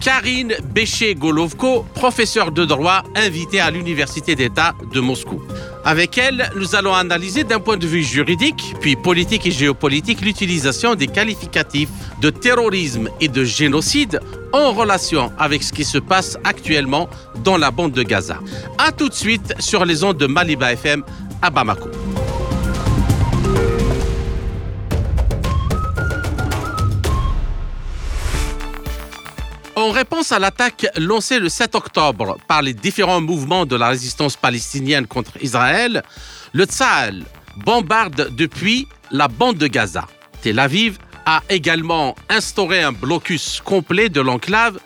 Karine Béché-Golovko, professeure de droit invitée à l'Université d'État de Moscou. Avec elle, nous allons analyser d'un point de vue juridique, puis politique et géopolitique, l'utilisation des qualificatifs de terrorisme et de génocide en relation avec ce qui se passe actuellement dans la bande de Gaza. A tout de suite sur les ondes de Maliba FM à Bamako. En réponse à l'attaque lancée le 7 octobre par les différents mouvements de la résistance palestinienne contre Israël, le Tsahal bombarde depuis la bande de Gaza. Tel Aviv a également instauré un blocus complet de l'enclave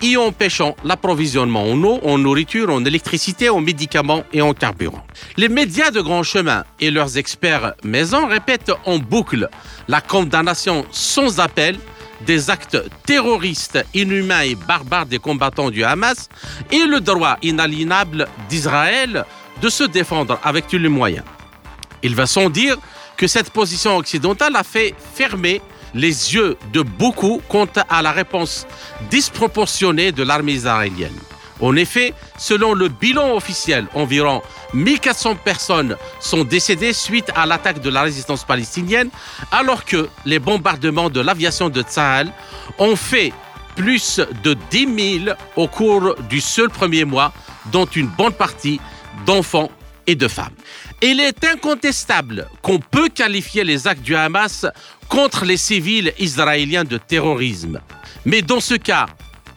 y empêchant l'approvisionnement en eau, en nourriture, en électricité, en médicaments et en carburant. Les médias de grand chemin et leurs experts maison répètent en boucle la condamnation sans appel des actes terroristes, inhumains et barbares des combattants du Hamas et le droit inaliénable d'Israël de se défendre avec tous les moyens. Il va sans dire que cette position occidentale a fait fermer les yeux de beaucoup quant à la réponse disproportionnée de l'armée israélienne. En effet, selon le bilan officiel, environ 1400 personnes sont décédées suite à l'attaque de la résistance palestinienne, alors que les bombardements de l'aviation de Tsahal ont fait plus de 10 000 au cours du seul premier mois, dont une bonne partie d'enfants et de femmes. Il est incontestable qu'on peut qualifier les actes du Hamas contre les civils israéliens de terrorisme. Mais dans ce cas,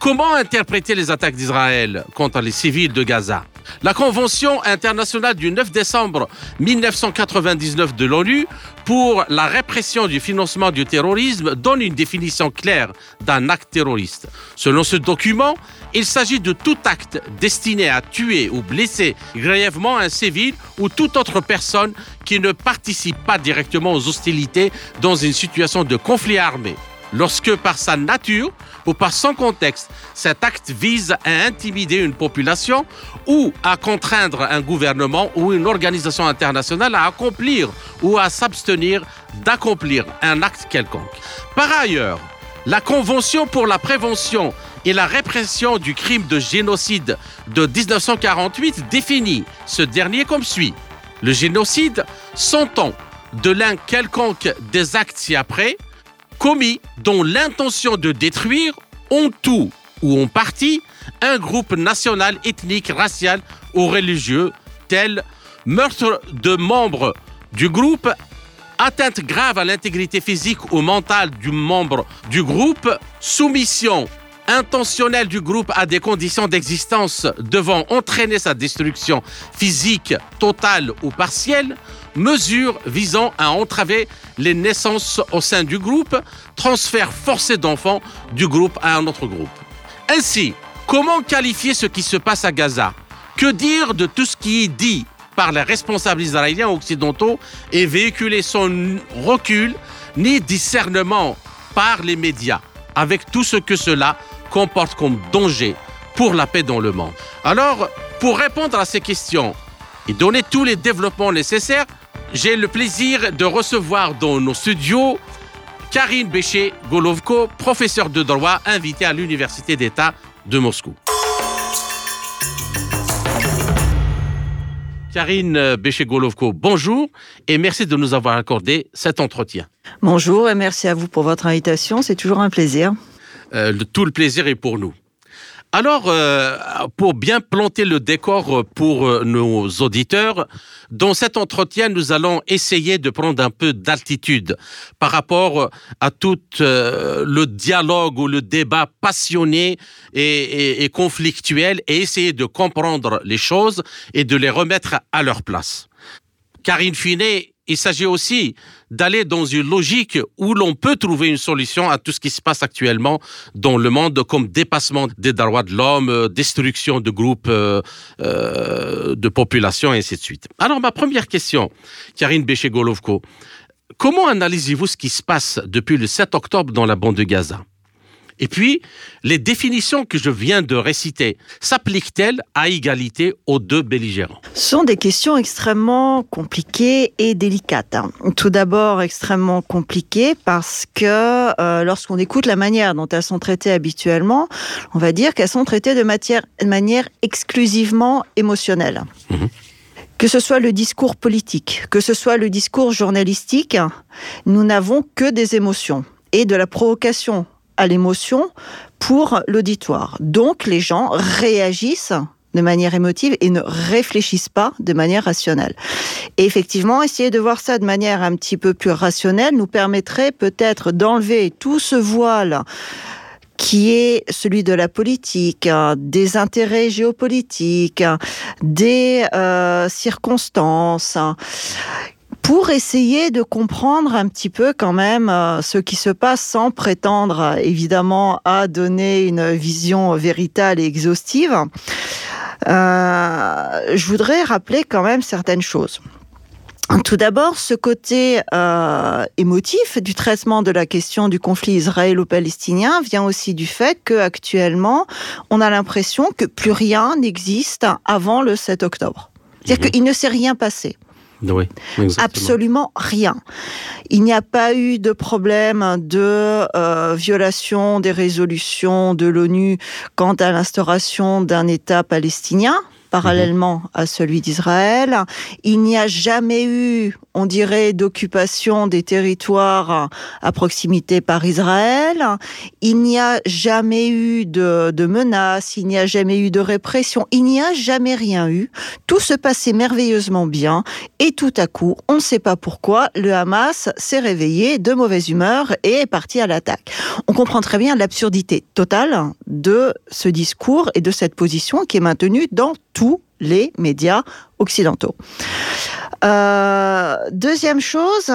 Comment interpréter les attaques d'Israël contre les civils de Gaza? La Convention internationale du 9 décembre 1999 de l'ONU pour la répression du financement du terrorisme donne une définition claire d'un acte terroriste. Selon ce document, il s'agit de tout acte destiné à tuer ou blesser grièvement un civil ou toute autre personne qui ne participe pas directement aux hostilités dans une situation de conflit armé lorsque par sa nature ou par son contexte, cet acte vise à intimider une population ou à contraindre un gouvernement ou une organisation internationale à accomplir ou à s'abstenir d'accomplir un acte quelconque. Par ailleurs, la Convention pour la prévention et la répression du crime de génocide de 1948 définit ce dernier comme suit. Le génocide s'entend de l'un quelconque des actes ci-après, commis dont l'intention de détruire en tout ou en partie un groupe national, ethnique, racial ou religieux, tel meurtre de membres du groupe, atteinte grave à l'intégrité physique ou mentale du membre du groupe, soumission intentionnelle du groupe à des conditions d'existence devant entraîner sa destruction physique totale ou partielle, mesures visant à entraver les naissances au sein du groupe, transfert forcé d'enfants du groupe à un autre groupe. Ainsi, comment qualifier ce qui se passe à Gaza? Que dire de tout ce qui est dit par les responsables israéliens occidentaux et véhiculé sans recul ni discernement par les médias, avec tout ce que cela comporte comme danger pour la paix dans le monde? Alors, pour répondre à ces questions et donner tous les développements nécessaires, j'ai le plaisir de recevoir dans nos studios Karine Béché-Golovko, professeure de droit invitée à l'Université d'État de Moscou. Karine Béché-Golovko, bonjour et merci de nous avoir accordé cet entretien. Bonjour et merci à vous pour votre invitation, c'est toujours un plaisir. Euh, tout le plaisir est pour nous. Alors, euh, pour bien planter le décor pour euh, nos auditeurs, dans cet entretien, nous allons essayer de prendre un peu d'altitude par rapport à tout euh, le dialogue ou le débat passionné et, et conflictuel et essayer de comprendre les choses et de les remettre à leur place. Car in fine, il s'agit aussi d'aller dans une logique où l'on peut trouver une solution à tout ce qui se passe actuellement dans le monde, comme dépassement des droits de l'homme, euh, destruction de groupes euh, euh, de population, et ainsi de suite. Alors, ma première question, Karine Béché-Golovko, comment analysez-vous ce qui se passe depuis le 7 octobre dans la bande de Gaza? Et puis, les définitions que je viens de réciter s'appliquent-elles à égalité aux deux belligérants? Ce sont des questions extrêmement compliquées et délicates. Hein. Tout d'abord, extrêmement compliquées parce que euh, lorsqu'on écoute la manière dont elles sont traitées habituellement, on va dire qu'elles sont traitées de, manière exclusivement émotionnelle. Mhm. Que ce soit le discours politique, que ce soit le discours journalistique, nous n'avons que des émotions et de la provocation à l'émotion pour l'auditoire. Donc les gens réagissent de manière émotive et ne réfléchissent pas de manière rationnelle. Et effectivement, essayer de voir ça de manière un petit peu plus rationnelle nous permettrait peut-être d'enlever tout ce voile qui est celui de la politique, des intérêts géopolitiques, des euh, circonstances, pour essayer de comprendre un petit peu quand même euh, ce qui se passe sans prétendre évidemment à donner une vision véritable et exhaustive. Euh, je voudrais rappeler quand même certaines choses. Tout d'abord, ce côté euh, émotif du traitement de la question du conflit israélo-palestinien vient aussi du fait que actuellement, on a l'impression que plus rien n'existe avant le 7 octobre. C'est-à-dire mhm. qu'il ne s'est rien passé. Oui, Absolument rien. Il n'y a pas eu de problème de euh, violation des résolutions de l'ONU quant à l'instauration d'un État palestinien parallèlement à celui d'Israël. Il n'y a jamais eu, on dirait, d'occupation des territoires à proximité par Israël. Il n'y a jamais eu de, de menaces, il n'y a jamais eu de répression, il n'y a jamais rien eu. Tout se passait merveilleusement bien et tout à coup, on ne sait pas pourquoi, le Hamas s'est réveillé de mauvaise humeur et est parti à l'attaque. On comprend très bien l'absurdité totale de ce discours et de cette position qui est maintenue dans tous les médias occidentaux. Euh, deuxième chose,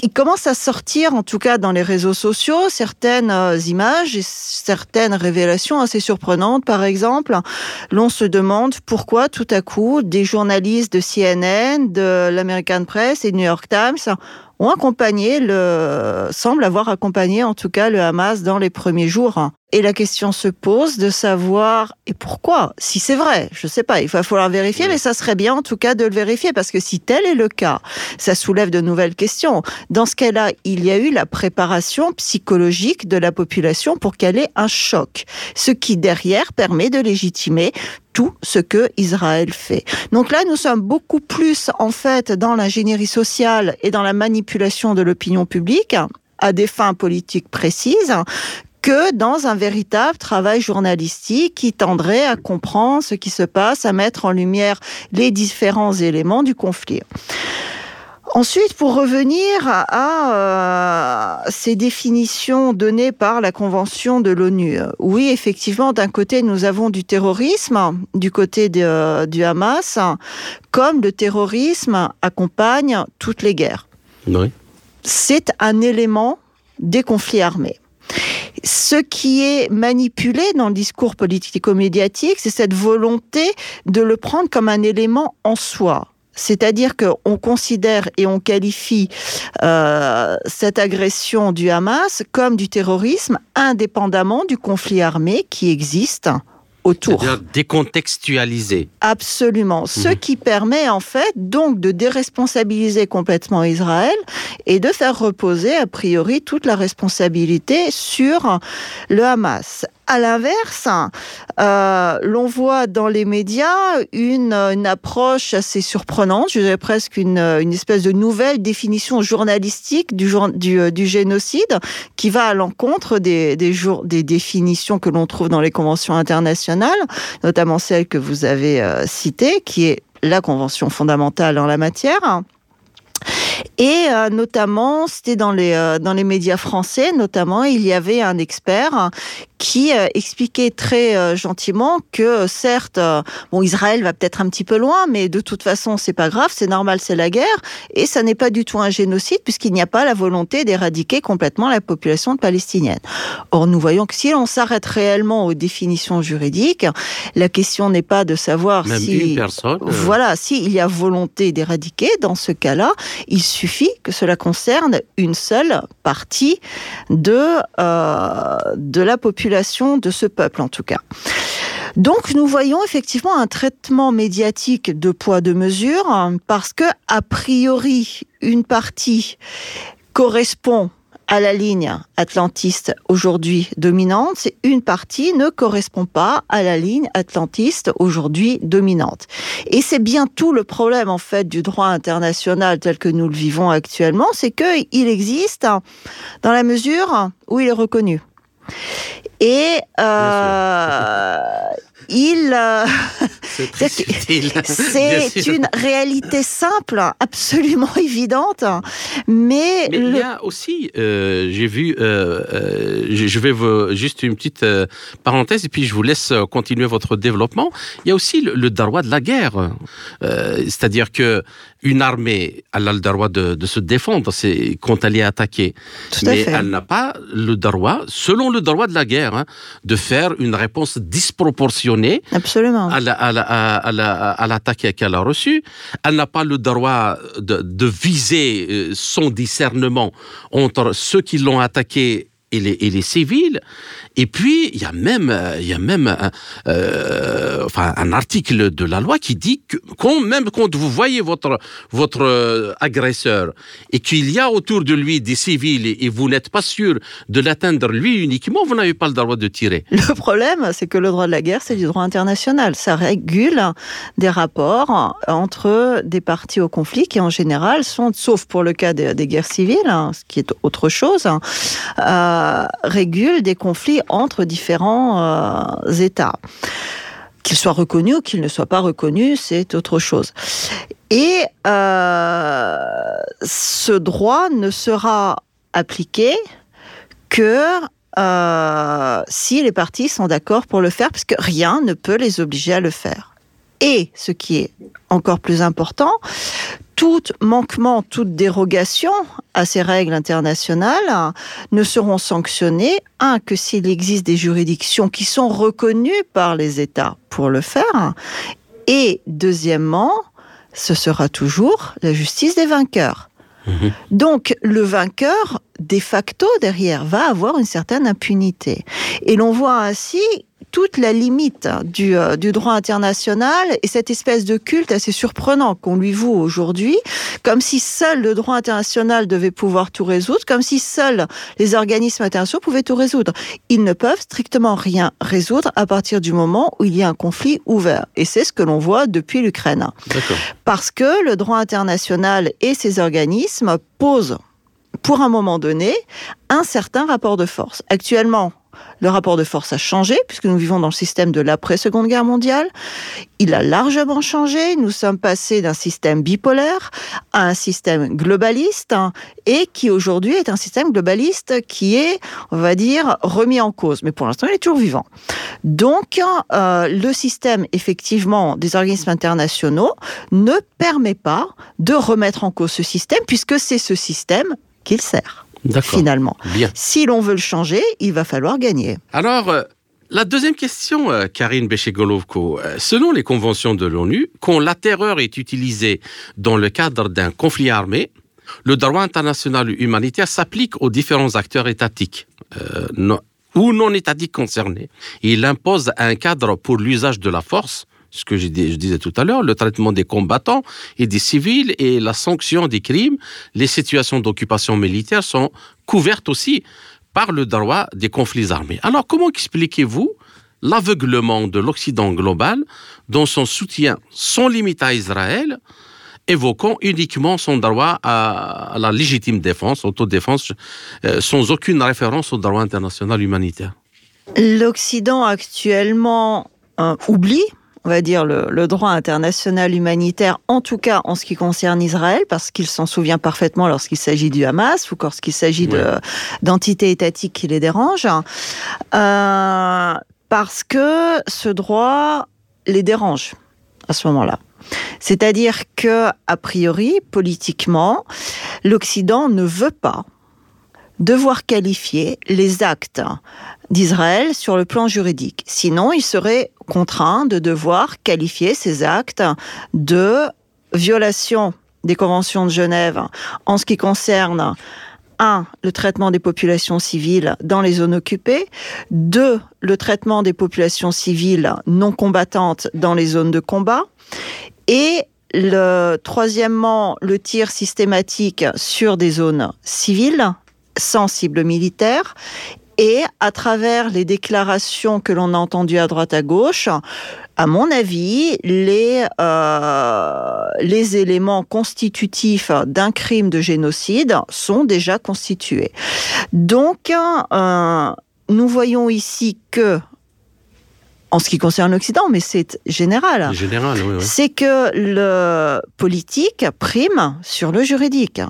il commence à sortir, en tout cas dans les réseaux sociaux, certaines euh, images et certaines révélations assez surprenantes. Par exemple, l'on se demande pourquoi tout à coup des journalistes de CNN, de l'American Press et New York Times ont accompagné le, semblent avoir accompagné en tout cas le Hamas dans les premiers jours. Et la question se pose de savoir et pourquoi, si c'est vrai, je sais pas, il va falloir vérifier, mais ça serait bien en tout cas de le vérifier parce que si tel est le cas, ça soulève de nouvelles questions. Dans ce cas-là, il y a eu la préparation psychologique de la population pour qu'elle ait un choc, ce qui derrière permet de légitimer tout ce que Israël fait. Donc là, nous sommes beaucoup plus en fait dans l'ingénierie sociale et dans la manipulation de l'opinion publique à des fins politiques précises que dans un véritable travail journalistique qui tendrait à comprendre ce qui se passe, à mettre en lumière les différents éléments du conflit. Ensuite, pour revenir à, euh, ces définitions données par la Convention de l'ONU, oui, effectivement, d'un côté, nous avons du terrorisme, du côté de, du Hamas, comme le terrorisme accompagne toutes les guerres. Oui. C'est un élément des conflits armés. Ce qui est manipulé dans le discours politico-médiatique, c'est cette volonté de le prendre comme un élément en soi. C'est-à-dire qu'on considère et on qualifie euh, cette agression du Hamas comme du terrorisme indépendamment du conflit armé qui existe autour. C'est-à-dire décontextualisé. Absolument. Ce mhm. qui permet en fait donc de déresponsabiliser complètement Israël et de faire reposer a priori toute la responsabilité sur le Hamas. À l'inverse, euh, l'on voit dans les médias une, approche assez surprenante, je dirais presque une, espèce de nouvelle définition journalistique du, du, génocide qui va à l'encontre des, des, définitions que l'on trouve dans les conventions internationales, notamment celle que vous avez euh, citée, qui est la convention fondamentale en la matière. Et euh, notamment, c'était dans les, dans les médias français, notamment, il y avait un expert qui euh, expliquait très euh, gentiment que certes, euh, bon, Israël va peut-être un petit peu loin, mais de toute façon, c'est pas grave, c'est normal, c'est la guerre, et ça n'est pas du tout un génocide puisqu'il n'y a pas la volonté d'éradiquer complètement la population palestinienne. Or, nous voyons que si l'on s'arrête réellement aux définitions juridiques, la question n'est pas de savoir si, voilà, si il y a volonté d'éradiquer. Dans ce cas-là, il suffit que cela concerne une seule partie de de la population de ce peuple en tout cas. Donc nous voyons effectivement un traitement médiatique de poids de mesure parce que a priori une partie correspond à la ligne atlantiste aujourd'hui dominante, une partie ne correspond pas à la ligne atlantiste aujourd'hui dominante. Et c'est bien tout le problème en fait du droit international tel que nous le vivons actuellement, c'est qu'il existe dans la mesure où il est reconnu. Et euh, il, euh, c'est une réalité simple, absolument évidente, mais, il y a aussi, euh, j'ai vu, je vais vous, juste une petite parenthèse et puis je vous laisse continuer votre développement. Il y a aussi le, le droit de la guerre, c'est-à-dire que une armée, elle a le droit de, se défendre quand elle est attaquée. Mais elle n'a pas le droit, selon le droit de la guerre, hein, de faire une réponse disproportionnée Absolument. à l'attaque qu'elle a reçue. Elle n'a pas le droit de, de viser euh, son discernement entre ceux qui l'ont attaqué et les, et les civils. Et puis, il y a même, il y a même un, euh, enfin, un article de la loi qui dit que même quand vous voyez votre, votre euh, agresseur et qu'il y a autour de lui des civils et, vous n'êtes pas sûr de l'atteindre lui uniquement, vous n'avez pas le droit de tirer. Le problème, c'est que le droit de la guerre, c'est du droit international. Ça régule des rapports entre des parties au conflit qui, en général, sont, sauf pour le cas des, guerres civiles, hein, ce qui est autre chose, hein, euh, régule des conflits entre différents euh, États. Qu'ils soient reconnus ou qu'ils ne soient pas reconnus, c'est autre chose. Et euh, ce droit ne sera appliqué que si les parties sont d'accord pour le faire, puisque rien ne peut les obliger à le faire. Et ce qui est encore plus important, tout manquement, toute dérogation à ces règles internationales ne seront sanctionnés, un, que s'il existe des juridictions qui sont reconnues par les États pour le faire, et deuxièmement, ce sera toujours la justice des vainqueurs. Mhm. Donc le vainqueur, de facto, derrière, va avoir une certaine impunité. Et l'on voit ainsi toute la limite du, euh, du, droit international et cette espèce de culte assez surprenant qu'on lui voue aujourd'hui, comme si seul le droit international devait pouvoir tout résoudre, comme si seuls les organismes internationaux pouvaient tout résoudre. Ils ne peuvent strictement rien résoudre à partir du moment où il y a un conflit ouvert. Et c'est ce que l'on voit depuis l'Ukraine. Parce que le droit international et ses organismes posent pour un moment donné, un certain rapport de force. Actuellement, le rapport de force a changé, puisque nous vivons dans le système de l'après-seconde guerre mondiale. Il a largement changé. Nous sommes passés d'un système bipolaire à un système globaliste, hein, et qui aujourd'hui est un système globaliste qui est, on va dire, remis en cause. Mais pour l'instant, il est toujours vivant. Donc, euh, le système, effectivement, des organismes internationaux ne permet pas de remettre en cause ce système, puisque c'est ce système qu'il sert finalement. Si l'on veut le changer, il va falloir gagner. Alors, euh, la deuxième question, euh, Karine Béché-Golovko. Euh, selon les conventions de l'ONU, quand la terreur est utilisée dans le cadre d'un conflit armé, le droit international humanitaire s'applique aux différents acteurs étatiques ou non étatiques concernés. Il impose un cadre pour l'usage de la force ce que je, disais tout à l'heure, le traitement des combattants et des civils et la sanction des crimes, les situations d'occupation militaire sont couvertes aussi par le droit des conflits armés. Alors comment expliquez-vous l'aveuglement de l'Occident global dans son soutien sans limite à Israël, évoquant uniquement son droit à, la légitime défense, autodéfense, euh, sans aucune référence au droit international humanitaire? L'Occident actuellement euh, oublie on va dire, le, droit international humanitaire, en tout cas en ce qui concerne Israël, parce qu'il s'en souvient parfaitement lorsqu'il s'agit du Hamas ou lorsqu'il s'agit d'entités étatiques qui les dérangent, euh, parce que ce droit les dérange à ce moment-là. C'est-à-dire que, a priori, politiquement, l'Occident ne veut pas devoir qualifier les actes d'Israël sur le plan juridique. Sinon, il serait contraint de devoir qualifier ces actes de violation des conventions de Genève en ce qui concerne un, le traitement des populations civiles dans les zones occupées, deux, le traitement des populations civiles non combattantes dans les zones de combat, et le, troisièmement, le tir systématique sur des zones civiles sans cible militaire et à travers les déclarations que l'on a entendues à droite à gauche, à mon avis, les, euh, les éléments constitutifs d'un crime de génocide sont déjà constitués. Donc, euh, nous voyons ici que en ce qui concerne l'Occident, mais c'est général. Général, oui, oui. C'est que le politique prime sur le juridique.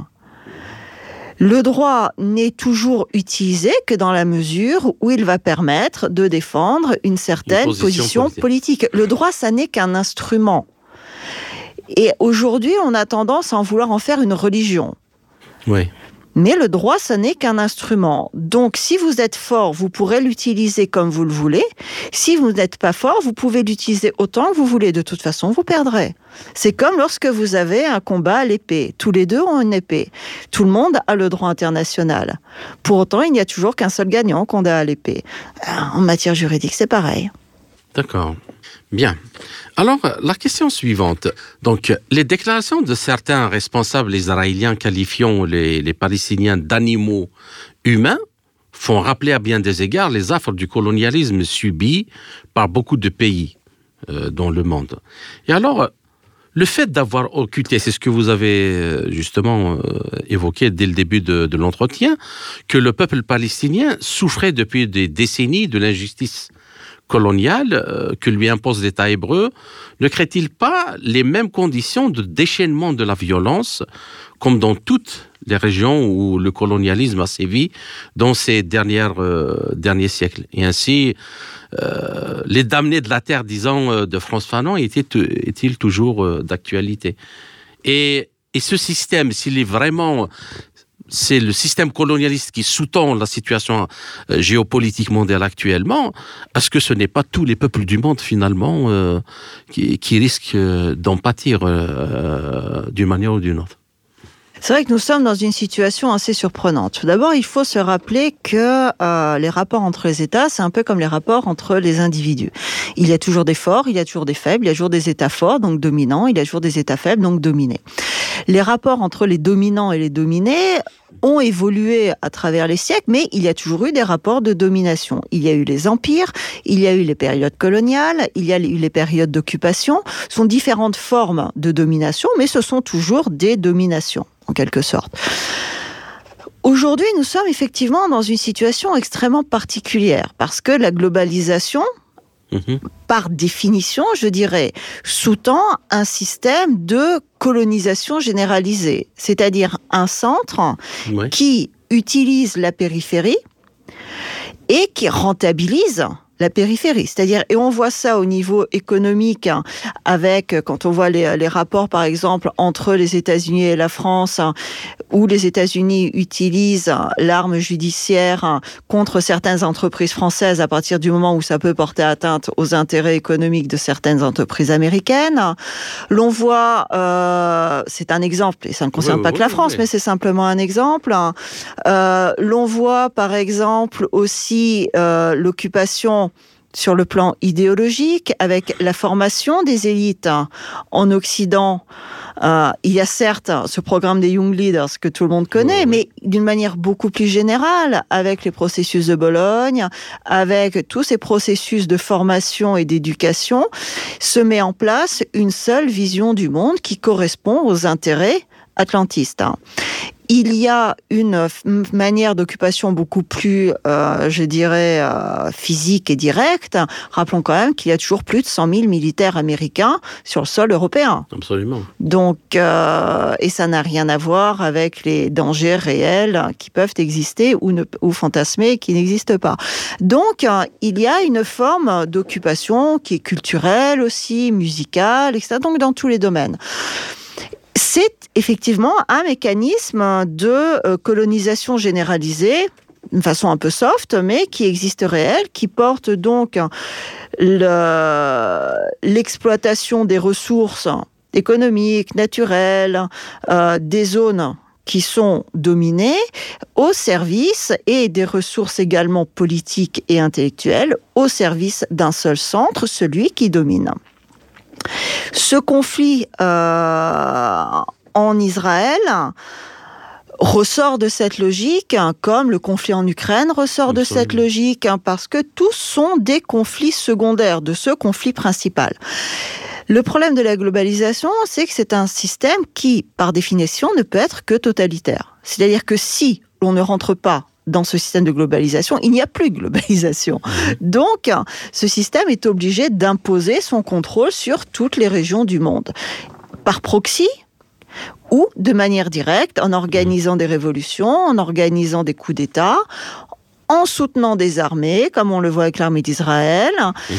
Le droit n'est toujours utilisé que dans la mesure où il va permettre de défendre une certaine position, politique. Le droit, ça n'est qu'un instrument. Et aujourd'hui, on a tendance à en vouloir en faire une religion. Oui. Mais le droit, ce n'est qu'un instrument. Donc, si vous êtes fort, vous pourrez l'utiliser comme vous le voulez. Si vous n'êtes pas fort, vous pouvez l'utiliser autant que vous voulez. De toute façon, vous perdrez. C'est comme lorsque vous avez un combat à l'épée. Tous les deux ont une épée. Tout le monde a le droit international. Pour autant, il n'y a toujours qu'un seul gagnant qu'on a à l'épée. En matière juridique, c'est pareil. D'accord. Bien. Alors, la question suivante. Donc, les déclarations de certains responsables israéliens qualifiant les, Palestiniens d'animaux humains font rappeler à bien des égards les affres du colonialisme subi par beaucoup de pays euh, dans le monde. Et alors, le fait d'avoir occulté, c'est ce que vous avez euh, justement euh, évoqué dès le début de, de l'entretien, que le peuple palestinien souffrait depuis des décennies de l'injustice coloniale euh, que lui impose l'État hébreu ne crée-t-il pas les mêmes conditions de déchaînement de la violence comme dans toutes les régions où le colonialisme a sévi dans ces dernières, euh, derniers siècles? Et ainsi, euh, les damnés de la terre, disons, de France Fanon, est-il toujours d'actualité? Et, et ce système, s'il est vraiment c'est le système colonialiste qui sous-tend la situation euh, géopolitique mondiale actuellement, parce que ce n'est pas tous les peuples du monde finalement euh, qui, risquent euh, d'en pâtir d'une manière ou d'une autre. C'est vrai que nous sommes dans une situation assez surprenante. Tout d'abord, il faut se rappeler que euh, les rapports entre les États, c'est un peu comme les rapports entre les individus. Il y a toujours des forts, il y a toujours des faibles, il y a toujours des États forts, donc dominants, il y a toujours des États faibles, donc dominés. Les rapports entre les dominants et les dominés ont évolué à travers les siècles, mais il y a toujours eu des rapports de domination. Il y a eu les empires, il y a eu les périodes coloniales, il y a eu les périodes d'occupation. Ce sont différentes formes de domination, mais ce sont toujours des dominations en quelque sorte. Aujourd'hui, nous sommes effectivement dans une situation extrêmement particulière parce que la globalisation, mhm. par définition, je dirais, sous-tend un système de colonisation généralisée, c'est-à-dire un centre qui utilise la périphérie et qui rentabilise la périphérie. C'est-à-dire, et on voit ça au niveau économique, hein, avec, quand on voit les, les, rapports, par exemple, entre les États-Unis et la France, hein, où les États-Unis utilisent l'arme judiciaire hein, contre certaines entreprises françaises à partir du moment où ça peut porter atteinte aux intérêts économiques de certaines entreprises américaines. L'on voit, euh, c'est un exemple, et ça ne concerne pas que la France, mais c'est simplement un exemple. Euh, L'on voit, par exemple, aussi euh, l'occupation sur le plan idéologique, avec la formation des élites en Occident. Euh, il y a certes ce programme des Young Leaders que tout le monde connaît, mais d'une manière beaucoup plus générale, avec les processus de Bologne, avec tous ces processus de formation et d'éducation, se met en place une seule vision du monde qui correspond aux intérêts atlantistes. il y a une manière d'occupation beaucoup plus, euh, je dirais, euh, physique et directe. Rappelons quand même qu'il y a toujours plus de 100 000 militaires américains sur le sol européen. Absolument. Donc, euh, et ça n'a rien à voir avec les dangers réels qui peuvent exister ou, ne, ou fantasmer qui n'existent pas. Donc, il y a une forme d'occupation qui est culturelle aussi, musicale, etc. Donc, dans tous les domaines c'est effectivement un mécanisme de euh, colonisation généralisée d'une façon un peu soft, mais qui existe réel, qui porte donc l'exploitation des ressources économiques, naturelles, euh, des zones qui sont dominées au service et des ressources également politiques et intellectuelles au service d'un seul centre, celui qui domine. Ce conflit euh, en Israël ressort de cette logique, hein, comme le conflit en Ukraine ressort de cette logique, hein, parce que tous sont des conflits secondaires de ce conflit principal. Le problème de la globalisation, c'est que c'est un système qui, par définition, ne peut être que totalitaire. C'est-à-dire que si on ne rentre pas dans ce système de globalisation, il n'y a plus de globalisation. Donc, ce système est obligé d'imposer son contrôle sur toutes les régions du monde. Par proxy, ou de manière directe, en organisant des révolutions, en organisant des coups d'État, en soutenant des armées, comme on le voit avec l'armée d'Israël, mhm.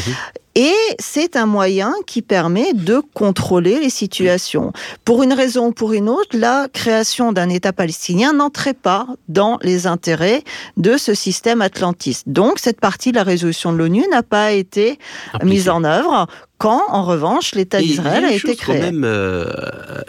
Et c'est un moyen qui permet de contrôler les situations. Pour une raison ou pour une autre, la création d'un État palestinien n'entrait pas dans les intérêts de ce système atlantiste. Donc cette partie de la résolution de l'ONU n'a pas été mise en œuvre quand, en revanche, l'État d'Israël a, été créé. quand même euh,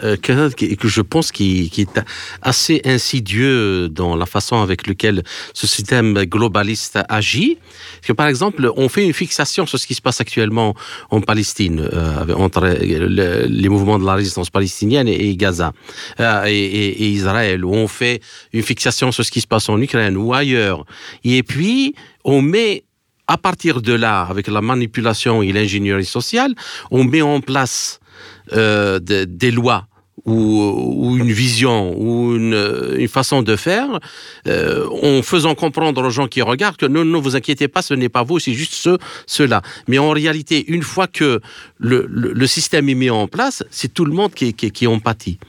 euh, que, que, je pense qui, qui, est assez insidieux dans la façon avec laquelle ce système globaliste agit. Parce que, par exemple, on fait une fixation sur ce qui se passe actuellement en Palestine, euh, entre les mouvements de la résistance palestinienne et, Gaza, euh, et, et, Israël, où on fait une fixation sur ce qui se passe en Ukraine ou ailleurs. Et puis, on met à partir de là, avec la manipulation et l'ingénierie sociale, on met en place euh, des lois ou, une vision ou une, façon de faire, euh, en faisant comprendre aux gens qui regardent que non, ne vous inquiétez pas, ce n'est pas vous, c'est juste ce, cela. Mais en réalité, une fois que le, système est mis en place, c'est tout le monde qui, qui, qui en pâtit.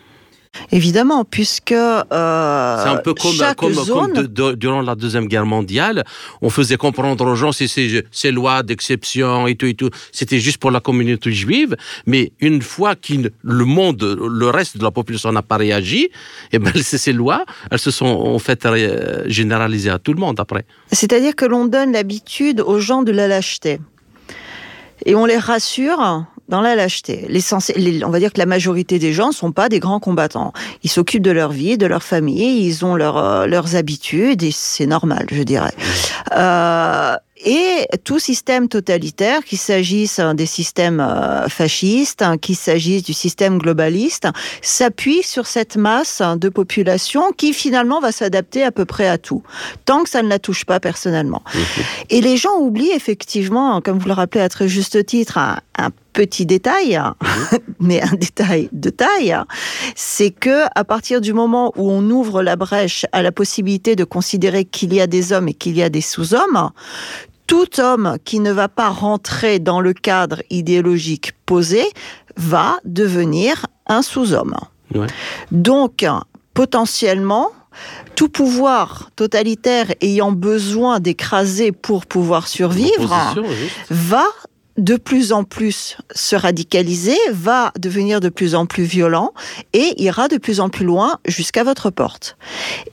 Évidemment, puisque euh, c'est un peu comme, durant la deuxième guerre mondiale, on faisait comprendre aux gens ces, ces, lois d'exception et tout et tout, c'était juste pour la communauté juive. Mais une fois que le monde, le reste de la population n'a pas réagi, et eh ben ces lois, elles se sont en fait généralisées à tout le monde après. C'est-à-dire que l'on donne l'habitude aux gens de la lâcheté et on les rassure dans la lâcheté. on va dire que la majorité des gens ne sont pas des grands combattants. Ils s'occupent de leur vie, de leur famille, ils ont euh, leurs habitudes et c'est normal, je dirais. Euh, et tout système totalitaire, qu'il s'agisse des systèmes euh, fascistes, hein, qu'il s'agisse du système globaliste, s'appuie sur cette masse de population qui finalement va s'adapter à peu près à tout, tant que ça ne la touche pas personnellement. Et les gens oublient effectivement, comme vous le rappelez à très juste titre, un, petit détail, mais un détail de taille, c'est que à partir du moment où on ouvre la brèche à la possibilité de considérer qu'il y a des hommes et qu'il y a des sous-hommes, tout homme qui ne va pas rentrer dans le cadre idéologique posé va devenir un sous-homme. Donc, potentiellement, tout pouvoir totalitaire ayant besoin d'écraser pour pouvoir survivre va de plus en plus se radicaliser, va devenir de plus en plus violent et ira de plus en plus loin jusqu'à votre porte.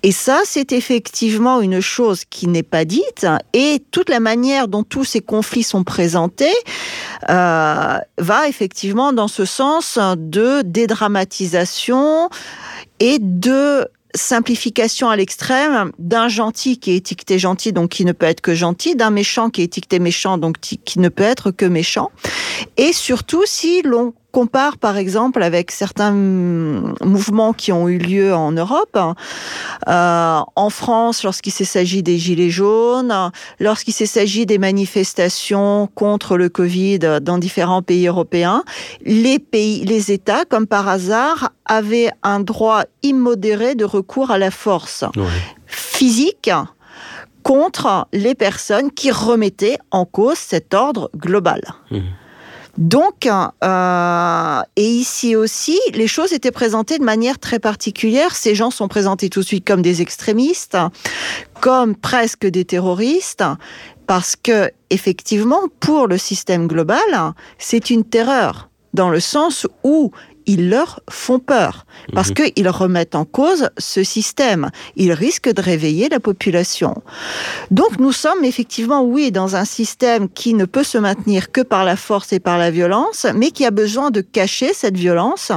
Et ça, c'est effectivement une chose qui n'est pas dite et toute la manière dont tous ces conflits sont présentés euh, va effectivement dans ce sens de dédramatisation et de simplification à l'extrême d'un gentil qui est étiqueté gentil, donc qui ne peut être que gentil, d'un méchant qui est étiqueté méchant, donc qui ne peut être que méchant. Et surtout, si l'on compare par exemple avec certains mouvements qui ont eu lieu en Europe, euh, en France lorsqu'il s'agit des gilets jaunes, lorsqu'il s'agit des manifestations contre le Covid dans différents pays européens, les pays, les États, comme par hasard, avaient un droit immodéré de recours à la force physique contre les personnes qui remettaient en cause cet ordre global. Mmh. Donc, euh, et ici aussi, les choses étaient présentées de manière très particulière. Ces gens sont présentés tout de suite comme des extrémistes, comme presque des terroristes, parce que, effectivement, pour le système global, c'est une terreur, dans le sens où ils leur font peur parce mhm. qu'ils remettent en cause ce système. Ils risquent de réveiller la population. Donc nous sommes effectivement, oui, dans un système qui ne peut se maintenir que par la force et par la violence, mais qui a besoin de cacher cette violence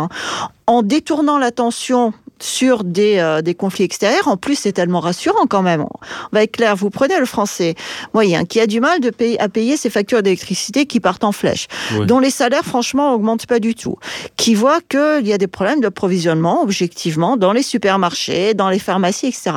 en détournant l'attention sur des, euh, des conflits extérieurs. En plus, c'est tellement rassurant quand même. On va être clair, vous prenez le français moyen qui a du mal de payer, à payer ses factures d'électricité qui partent en flèche, dont les salaires franchement augmentent pas du tout, qui voit qu'il y a des problèmes d'approvisionnement objectivement dans les supermarchés, dans les pharmacies, etc.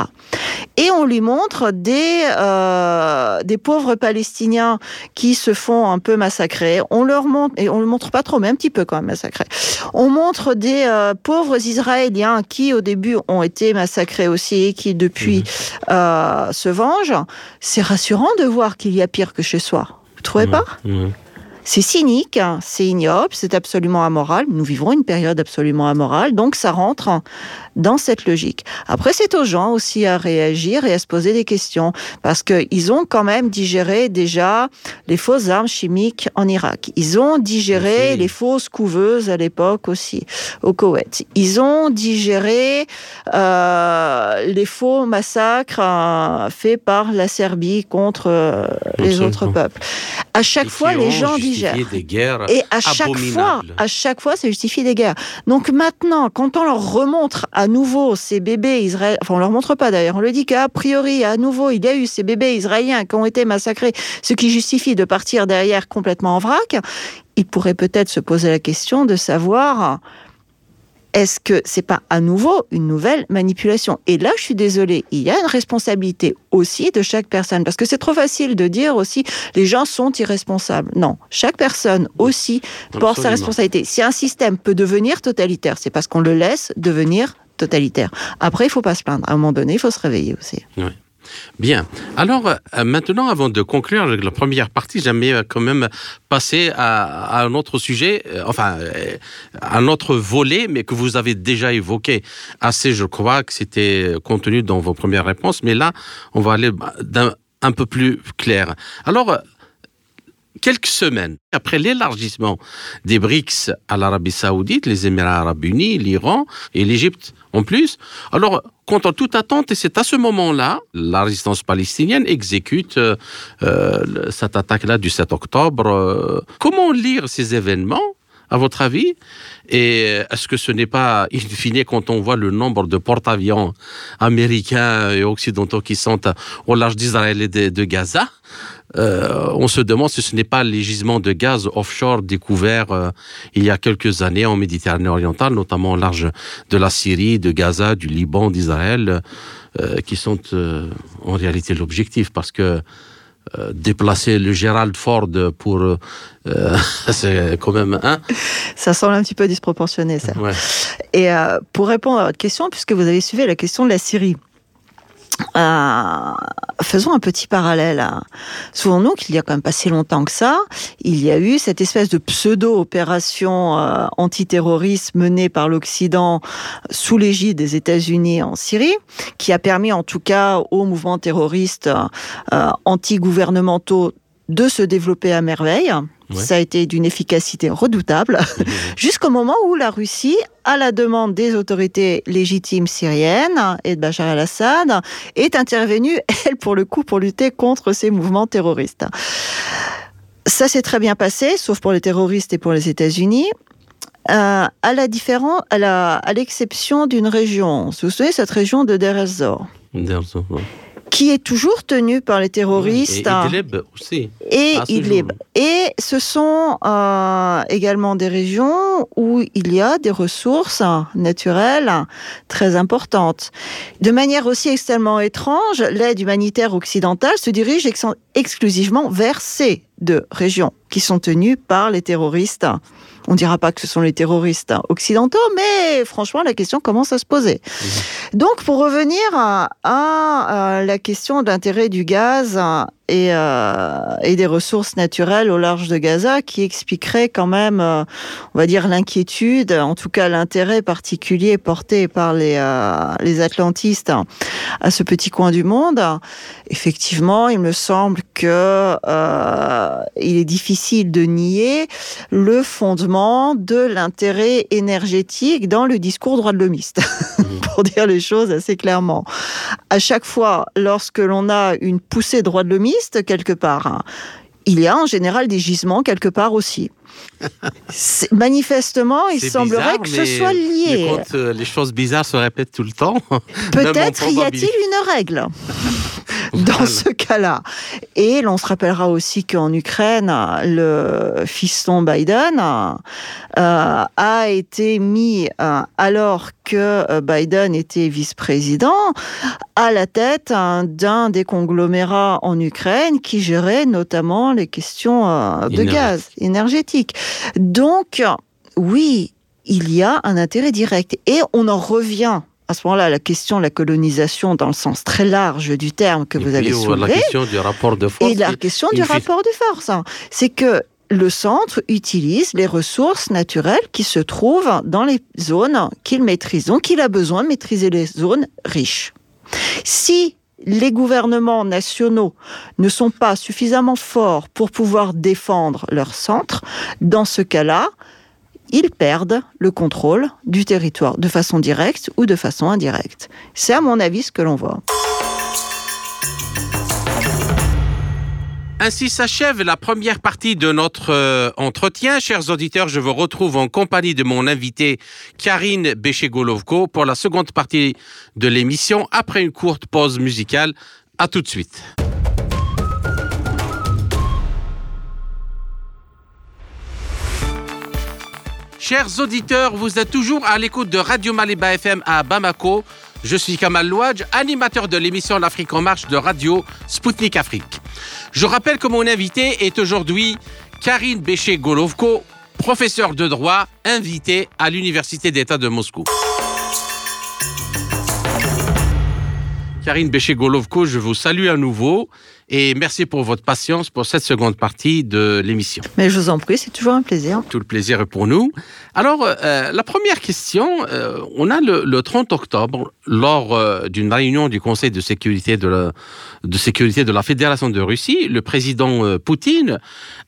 Et on lui montre des, euh, des pauvres Palestiniens qui se font un peu massacrer. On leur montre, et on le montre pas trop, mais un petit peu quand même massacrés. On montre des euh, pauvres Israéliens qui au début ont été massacrés aussi et qui depuis mhm. euh, se vengent, c'est rassurant de voir qu'il y a pire que chez soi. Vous trouvez pas? C'est cynique, c'est ignoble, c'est absolument amoral. Nous vivons une période absolument amorale, donc ça rentre dans cette logique. Après, c'est aux gens aussi à réagir et à se poser des questions, parce qu'ils ont quand même digéré déjà les fausses armes chimiques en Irak. Ils ont digéré les fausses couveuses à l'époque aussi, au Koweït. Ils ont digéré euh, les faux massacres euh, faits par la Serbie contre euh, les autres peuples. À chaque fois, les gens digèrent des guerres Et à chaque fois, à chaque fois, ça justifie des guerres. Donc maintenant, quand on leur remontre à nouveau ces bébés israéliens, enfin on leur montre pas d'ailleurs, on le dit qu'a priori, à nouveau, il y a eu ces bébés israéliens qui ont été massacrés, ce qui justifie de partir derrière complètement en vrac, il pourrait peut-être se poser la question de savoir est-ce que c'est pas à nouveau une nouvelle manipulation? Et là, je suis désolée, il y a une responsabilité aussi de chaque personne, parce que c'est trop facile de dire aussi les gens sont irresponsables. Non, chaque personne aussi porte sa responsabilité. Si un système peut devenir totalitaire, c'est parce qu'on le laisse devenir totalitaire. Après, il faut pas se plaindre. À un moment donné, il faut se réveiller aussi. Oui. Bien. Alors, euh, maintenant, avant de conclure la première partie, j'aimerais quand même passer à, un autre sujet, euh, enfin, euh, un autre volet, mais que vous avez déjà évoqué assez, je crois que c'était contenu dans vos premières réponses, mais là, on va aller d'un un peu plus clair. Alors, quelques semaines après l'élargissement des BRICS à l'Arabie saoudite, les Émirats arabes unis, l'Iran et l'Égypte en plus, alors contre toute attente, et c'est à ce moment-là, la résistance palestinienne exécute euh, euh, cette attaque-là du 7 octobre. Euh, comment lire ces événements à votre avis? Et est-ce que ce n'est pas, in fine, quand on voit le nombre de porte-avions américains et occidentaux qui sont au large d'Israël et de Gaza, euh, on se demande si ce n'est pas les gisements de gaz offshore découverts euh, il y a quelques années en Méditerranée orientale, notamment au large de la Syrie, de Gaza, du Liban, d'Israël, euh, qui sont en réalité l'objectif, parce que déplacer le Gerald Ford pour c'est quand même hein? Ça semble un petit peu disproportionné ça. Et pour répondre à votre question puisque vous avez suivi la question de la Syrie euh, faisons un petit parallèle. Souvenons-nous qu'il y a quand même pas si longtemps que ça, il y a eu cette espèce de pseudo-opération euh, antiterroriste menée par l'Occident sous l'égide des États-Unis en Syrie, qui a permis en tout cas aux mouvements terroristes euh, anti-gouvernementaux de se développer à merveille. Ça a été d'une efficacité redoutable, jusqu'au moment où la Russie, à la demande des autorités légitimes syriennes et de Bachar el-Assad, est intervenue, elle, pour le coup, pour lutter contre ces mouvements terroristes. Ça s'est très bien passé, sauf pour les terroristes et pour les États-Unis. Euh, à la différence, à l'exception d'une région. Vous vous souvenez cette région de Deir ez-Zor? Qui est toujours tenu par les terroristes. Et Idlib aussi. Et Idlib. Et ce sont euh, également des régions où il y a des ressources naturelles très importantes. De manière aussi extrêmement étrange, l'aide humanitaire occidentale se dirige ex- exclusivement vers ces deux régions qui sont tenues par les terroristes. On ne dira pas que ce sont les terroristes occidentaux, mais franchement, la question commence à se poser. Donc, pour revenir à, à, à la question de l'intérêt du gaz et, euh, et des ressources naturelles au large de Gaza, qui expliquerait quand même, euh, on va dire, l'inquiétude, en tout cas l'intérêt particulier porté par les, euh, les atlantistes à ce petit coin du monde. Effectivement, il me semble que euh, il est difficile de nier le fondement de l'intérêt énergétique dans le discours droit de l'homiste, pour dire les choses assez clairement. À chaque fois, lorsque l'on a une poussée droit de l'homiste quelque part, hein, il y a en général des gisements quelque part aussi. Manifestement, il semblerait bizarre, que ce mais- soit mais lié. quand euh, les choses bizarres se répètent tout le temps, Peut-être y a-t-il une règle dans Voilà. ce cas-là. Et l'on se rappellera aussi qu'en Ukraine, le fiston Biden euh, a été mis, euh, alors que euh, Biden était vice-président, à la tête hein, d'un des conglomérats en Ukraine qui gérait notamment les questions euh, de gaz énergétique. Donc, oui, il y a un intérêt direct. Et on en revient à ce moment-là la question de la colonisation dans le sens très large du terme que Et vous avez euh, soulevé. La question du rapport de force. Et la question du rapport de force, hein. c'est que le centre utilise les ressources naturelles qui se trouvent dans les zones qu'il maîtrise. Donc il a besoin de maîtriser les zones riches. Si les gouvernements nationaux ne sont pas suffisamment forts pour pouvoir défendre leur centre, dans ce cas-là, ils perdent le contrôle du territoire de façon directe ou de façon indirecte. C'est à mon avis ce que l'on voit. Ainsi s'achève la première partie de notre euh, entretien. Chers auditeurs, je vous retrouve en compagnie de mon invité Karine Béché-Golovko pour la seconde partie de l'émission après une courte pause musicale. À tout de suite. Chers auditeurs, vous êtes toujours à l'écoute de Radio Maliba FM à Bamako. Je suis Kamal Louadj, animateur de l'émission L'Afrique en marche de Radio Spoutnik Afrique. Je rappelle que mon invité est aujourd'hui Karine Béché-Golovko, professeur de droit, invité à l'Université d'État de Moscou. Karine Béché-Golovko, je vous salue à nouveau et merci pour votre patience pour cette seconde partie de l'émission. Mais je vous en prie, c'est toujours un plaisir. Tout le plaisir est pour nous. Alors, euh, la première question, euh, on a le, le 30 octobre, lors euh, d'une réunion du Conseil de sécurité de, la, de sécurité de la Fédération de Russie, le président Poutine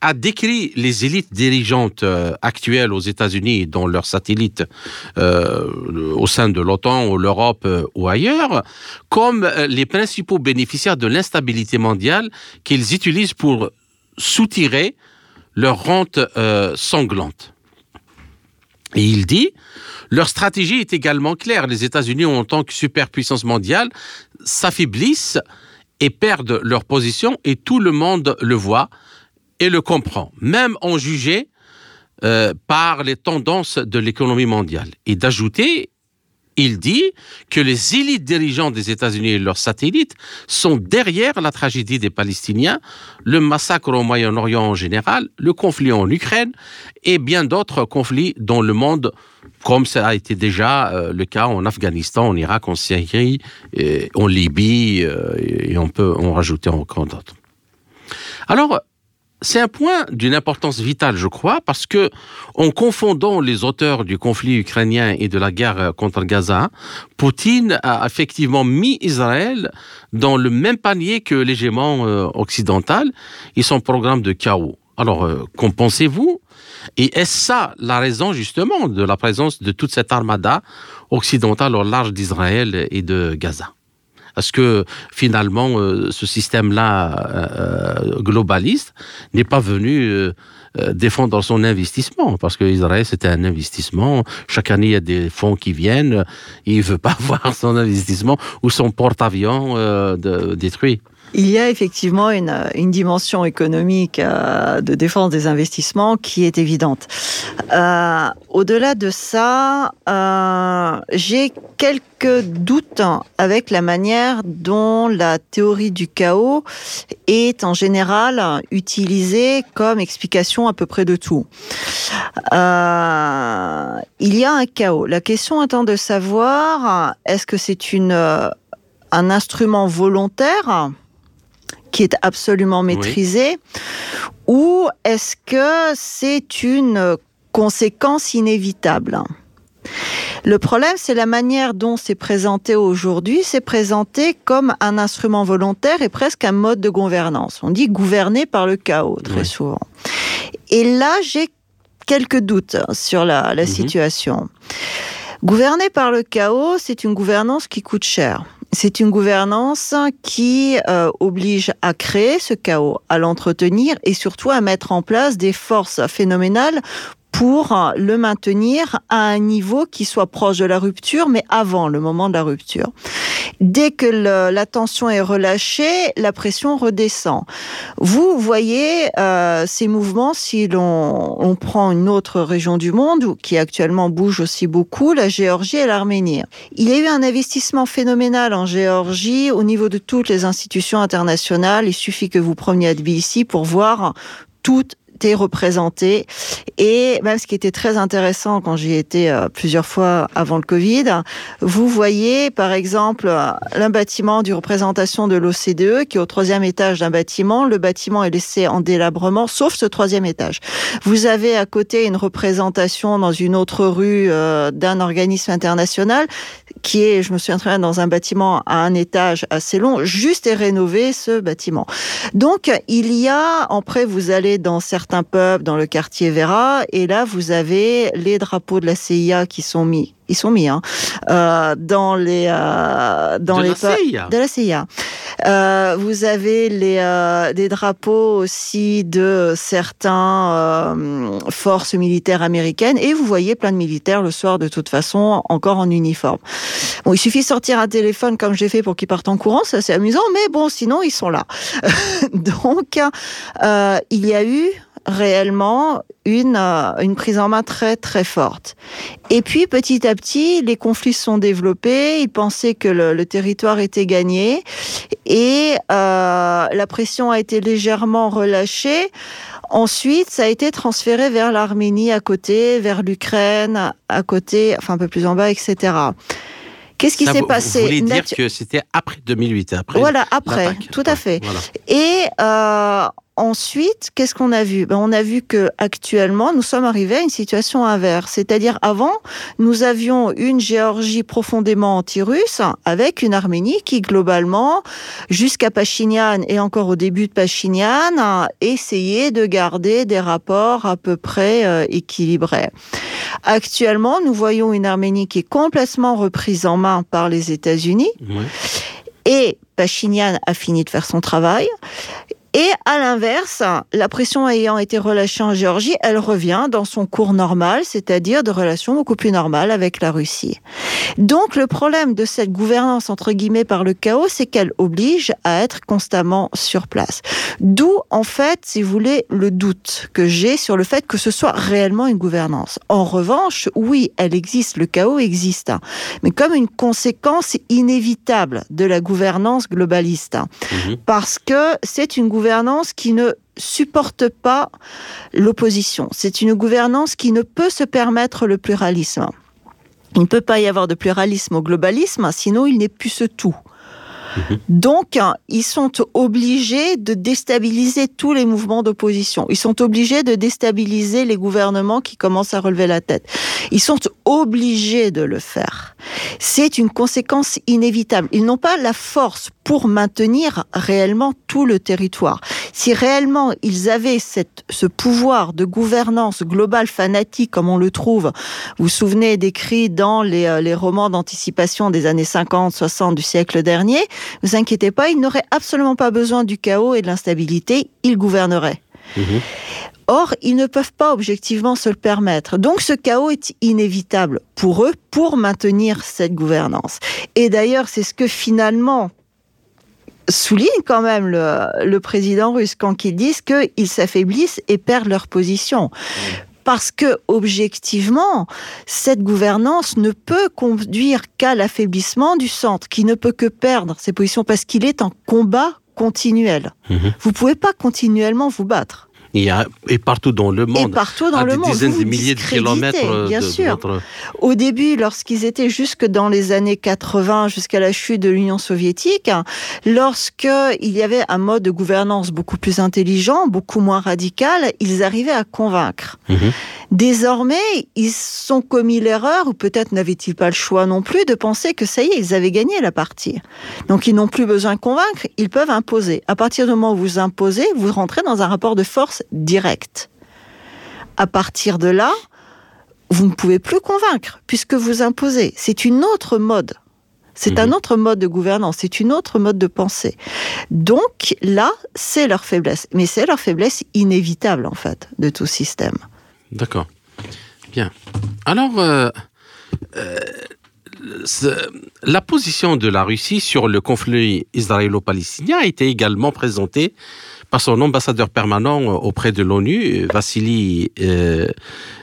a décrit les élites dirigeantes actuelles aux États-Unis dans leurs satellites au sein de l'OTAN ou l'Europe ou ailleurs comme les principaux bénéficiaires de l'instabilité mondiale qu'ils utilisent pour soutirer leur rente euh, sanglante. Et il dit, leur stratégie est également claire. Les États-Unis, en tant que superpuissance mondiale, s'affaiblissent et perdent leur position et tout le monde le voit et le comprend, même en jugé euh, par les tendances de l'économie mondiale. Et d'ajouter, il dit que les élites dirigeantes des États-Unis et leurs satellites sont derrière la tragédie des Palestiniens, le massacre au Moyen-Orient en général, le conflit en Ukraine et bien d'autres conflits dans le monde, comme ça a été déjà euh, le cas en Afghanistan, en Irak, en Syrie, et en Libye, euh, et on peut en rajouter encore d'autres. Alors, c'est un point d'une importance vitale, je crois, parce que en confondant les auteurs du conflit ukrainien et de la guerre contre Gaza, Poutine a effectivement mis Israël dans le même panier que l'hégémon euh, occidental. Et son programme de chaos. Alors, euh, qu'en pensez-vous? Et est-ce ça la raison justement de la présence de toute cette armada occidentale au large d'Israël et de Gaza? Est-ce que finalement euh, ce système-là euh, globaliste n'est pas venu euh, euh, défendre son investissement, parce que Israël, c'était un investissement. Chaque année, il y a des fonds qui viennent. Il ne veut pas voir son investissement ou son porte-avions euh, détruit. Il y a effectivement une, une dimension économique euh, de défense des investissements qui est évidente. Euh, Au-delà de ça, euh, j'ai quelques doutes avec la manière dont la théorie du chaos est en général utilisée comme explication à peu près de tout. Euh, il y a un chaos. La question étant de savoir est-ce que c'est une un instrument volontaire qui est absolument maîtrisé ou est-ce que c'est une conséquence inévitable? Le problème, c'est la manière dont c'est présenté aujourd'hui. C'est présenté comme un instrument volontaire et presque un mode de gouvernance. On dit gouverner par le chaos très souvent. Et là, j'ai quelques doutes sur la, la mhm. situation. Gouverner par le chaos, c'est une gouvernance qui coûte cher. C'est une gouvernance qui euh, oblige à créer ce chaos, à l'entretenir et surtout à mettre en place des forces phénoménales pour le maintenir à un niveau qui soit proche de la rupture, mais avant le moment de la rupture. Dès que la tension est relâchée, la pression redescend. Vous voyez euh, ces mouvements si l'on on prend une autre région du monde qui actuellement bouge aussi beaucoup, la Géorgie et l'Arménie. Il y a eu un investissement phénoménal en Géorgie au niveau de toutes les institutions internationales. Il suffit que vous preniez à Tbilissi pour voir toutes représenté. Et même ce qui était très intéressant quand j'y étais euh, plusieurs fois avant le Covid, vous voyez par exemple un bâtiment du représentation de l'OCDE qui est au troisième étage d'un bâtiment. Le bâtiment est laissé en délabrement, sauf ce troisième étage. Vous avez à côté une représentation dans une autre rue euh, d'un organisme international qui est, je me souviens très bien, dans un bâtiment à un étage assez long, juste et rénové ce bâtiment. Donc il y a, après vous allez dans certains un pub dans le quartier Vera, et là vous avez les drapeaux de la CIA qui sont mis ils sont mis hein, euh, dans les euh, dans de les la CIA. de la CIA. Euh, vous avez les des drapeaux aussi de certains forces militaires américaines et vous voyez plein de militaires le soir de toute façon encore en uniforme. Bon, il suffit de sortir un téléphone comme j'ai fait pour qu'ils partent en courant, ça c'est amusant, mais bon sinon ils sont là. Donc il y a eu réellement une, euh, une prise en main très très forte. Et puis petit à petit, les conflits sont développés. Ils pensaient que le, territoire était gagné et euh, la pression a été légèrement relâchée. Ensuite, ça a été transféré vers l'Arménie à côté, vers l'Ukraine à côté, enfin un peu plus en bas, etc. Qu'est-ce qui s'est passé? Vous voulez dire que c'était après 2008, après Voilà, après, tout à fait. Et euh, ensuite, qu'est-ce qu'on a vu? Ben, On a vu que actuellement, nous sommes arrivés à une situation inverse. C'est-à-dire, avant, nous avions une Géorgie profondément anti-russe avec une Arménie qui, globalement, jusqu'à Pachinian et encore au début de Pachinian, a essayé de garder des rapports à peu près euh, équilibrés. Actuellement, nous voyons une Arménie qui est complètement reprise en main par les États-Unis. Et Pachinian a fini de faire son travail. Et à l'inverse, la pression ayant été relâchée en Géorgie, elle revient dans son cours normal, c'est-à-dire de relations beaucoup plus normales avec la Russie. Donc le problème de cette gouvernance entre guillemets par le chaos, c'est qu'elle oblige à être constamment sur place. D'où en fait, si vous voulez, le doute que j'ai sur le fait que ce soit réellement une gouvernance. En revanche, oui, elle existe, le chaos existe, mais comme une conséquence inévitable de la gouvernance globaliste, mhm. parce que c'est une gouvernance gouvernance qui ne supporte pas l'opposition. C'est une gouvernance qui ne peut se permettre le pluralisme. Il ne peut pas y avoir de pluralisme au globalisme, sinon il n'est plus ce tout. Mhm. Donc, ils sont obligés de déstabiliser tous les mouvements d'opposition. Ils sont obligés de déstabiliser les gouvernements qui commencent à relever la tête. Ils sont obligés de le faire. C'est une conséquence inévitable. Ils n'ont pas la force pour maintenir réellement tout le territoire. Si réellement ils avaient ce pouvoir de gouvernance globale fanatique comme on le trouve, vous vous souvenez décrit dans les, euh, les romans d'anticipation des années 50, 60 du siècle dernier, vous inquiétez pas, ils n'auraient absolument pas besoin du chaos et de l'instabilité, ils gouverneraient. Mhm. Or, ils ne peuvent pas objectivement se le permettre. Donc, ce chaos est inévitable pour eux pour maintenir cette gouvernance. Et d'ailleurs, c'est ce que finalement souligne quand même le, président russe quand ils disent qu'ils s'affaiblissent et perdent leur position parce que objectivement, cette gouvernance ne peut conduire qu'à l'affaiblissement du centre, qui ne peut que perdre ses positions parce qu'il est en combat continuel. Mhm. Vous pouvez pas continuellement vous battre. Il y a, et partout dans le monde. Et partout dans le monde. dizaines de milliers de kilomètres. Bien sûr. Au début, lorsqu'ils étaient jusque dans les années 80, jusqu'à la chute de l'Union soviétique, lorsque il y avait un mode de gouvernance beaucoup plus intelligent, beaucoup moins radical, ils arrivaient à convaincre. Mhm. Désormais, ils sont commis l'erreur, ou peut-être n'avaient-ils pas le choix non plus, de penser que ça y est, ils avaient gagné la partie. Donc ils n'ont plus besoin de convaincre, ils peuvent imposer. À partir du moment où vous imposez, vous rentrez dans un rapport de force direct. À partir de là, vous ne pouvez plus convaincre, puisque vous imposez. C'est une autre mode. C'est un mhm. autre mode de gouvernance, c'est une autre mode de pensée. Donc là, c'est leur faiblesse. Mais c'est leur faiblesse inévitable, en fait, de tout système. D'accord. Bien. Alors, euh, euh, la position de la Russie sur le conflit israélo-palestinien a été également présentée par son ambassadeur permanent auprès de l'ONU, Vassili euh,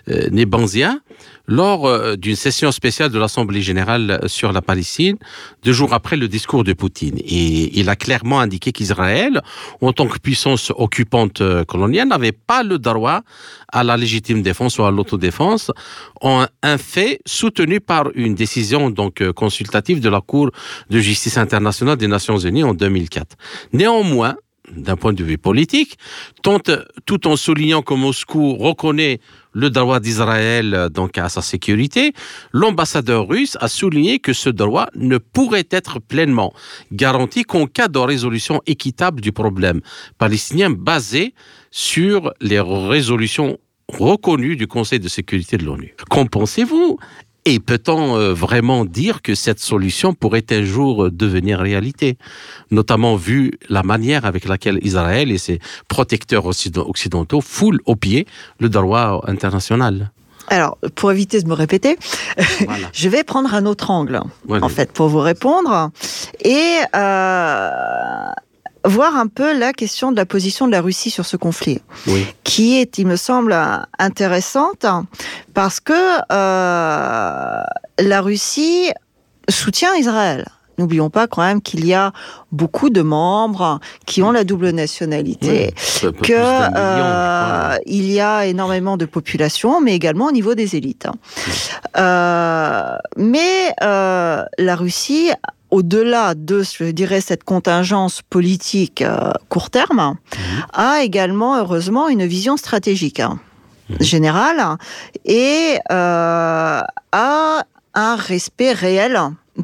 euh Nebanzia, lors euh, d'une session spéciale de l'Assemblée générale sur la Palestine, deux jours après le discours de Poutine. Et il a clairement indiqué qu'Israël, en tant que puissance occupante euh, coloniale, n'avait pas le droit à la légitime défense ou à l'autodéfense, en un fait soutenu par une décision donc euh, consultative de la Cour de justice internationale des Nations Unies en 2004. Néanmoins, d'un point de vue politique, tout en soulignant que Moscou reconnaît le droit d'Israël euh, donc à sa sécurité, l'ambassadeur russe a souligné que ce droit ne pourrait être pleinement garanti qu'en cas de résolution équitable du problème palestinien basé sur les résolutions reconnues du Conseil de sécurité de l'ONU. Qu'en pensez-vous? Et peut-on euh, vraiment dire que cette solution pourrait un jour devenir réalité, notamment vu la manière avec laquelle Israël et ses protecteurs occidentaux foulent au pied le droit international. Alors, pour éviter de me répéter, je vais prendre un autre angle, en fait, pour vous répondre. Et euh, voir un peu la question de la position de la Russie sur ce conflit, qui est, il me semble, intéressante parce que euh, la Russie soutient Israël. N'oublions pas quand même qu'il y a beaucoup de membres qui ont la double nationalité, qu'il que euh, il y a énormément de population, mais également au niveau des élites. Euh, mais euh, la Russie au-delà de, je dirais, cette contingence politique euh, court terme, mhm. a également, heureusement, une vision stratégique hein, mhm. générale et euh, a un respect réel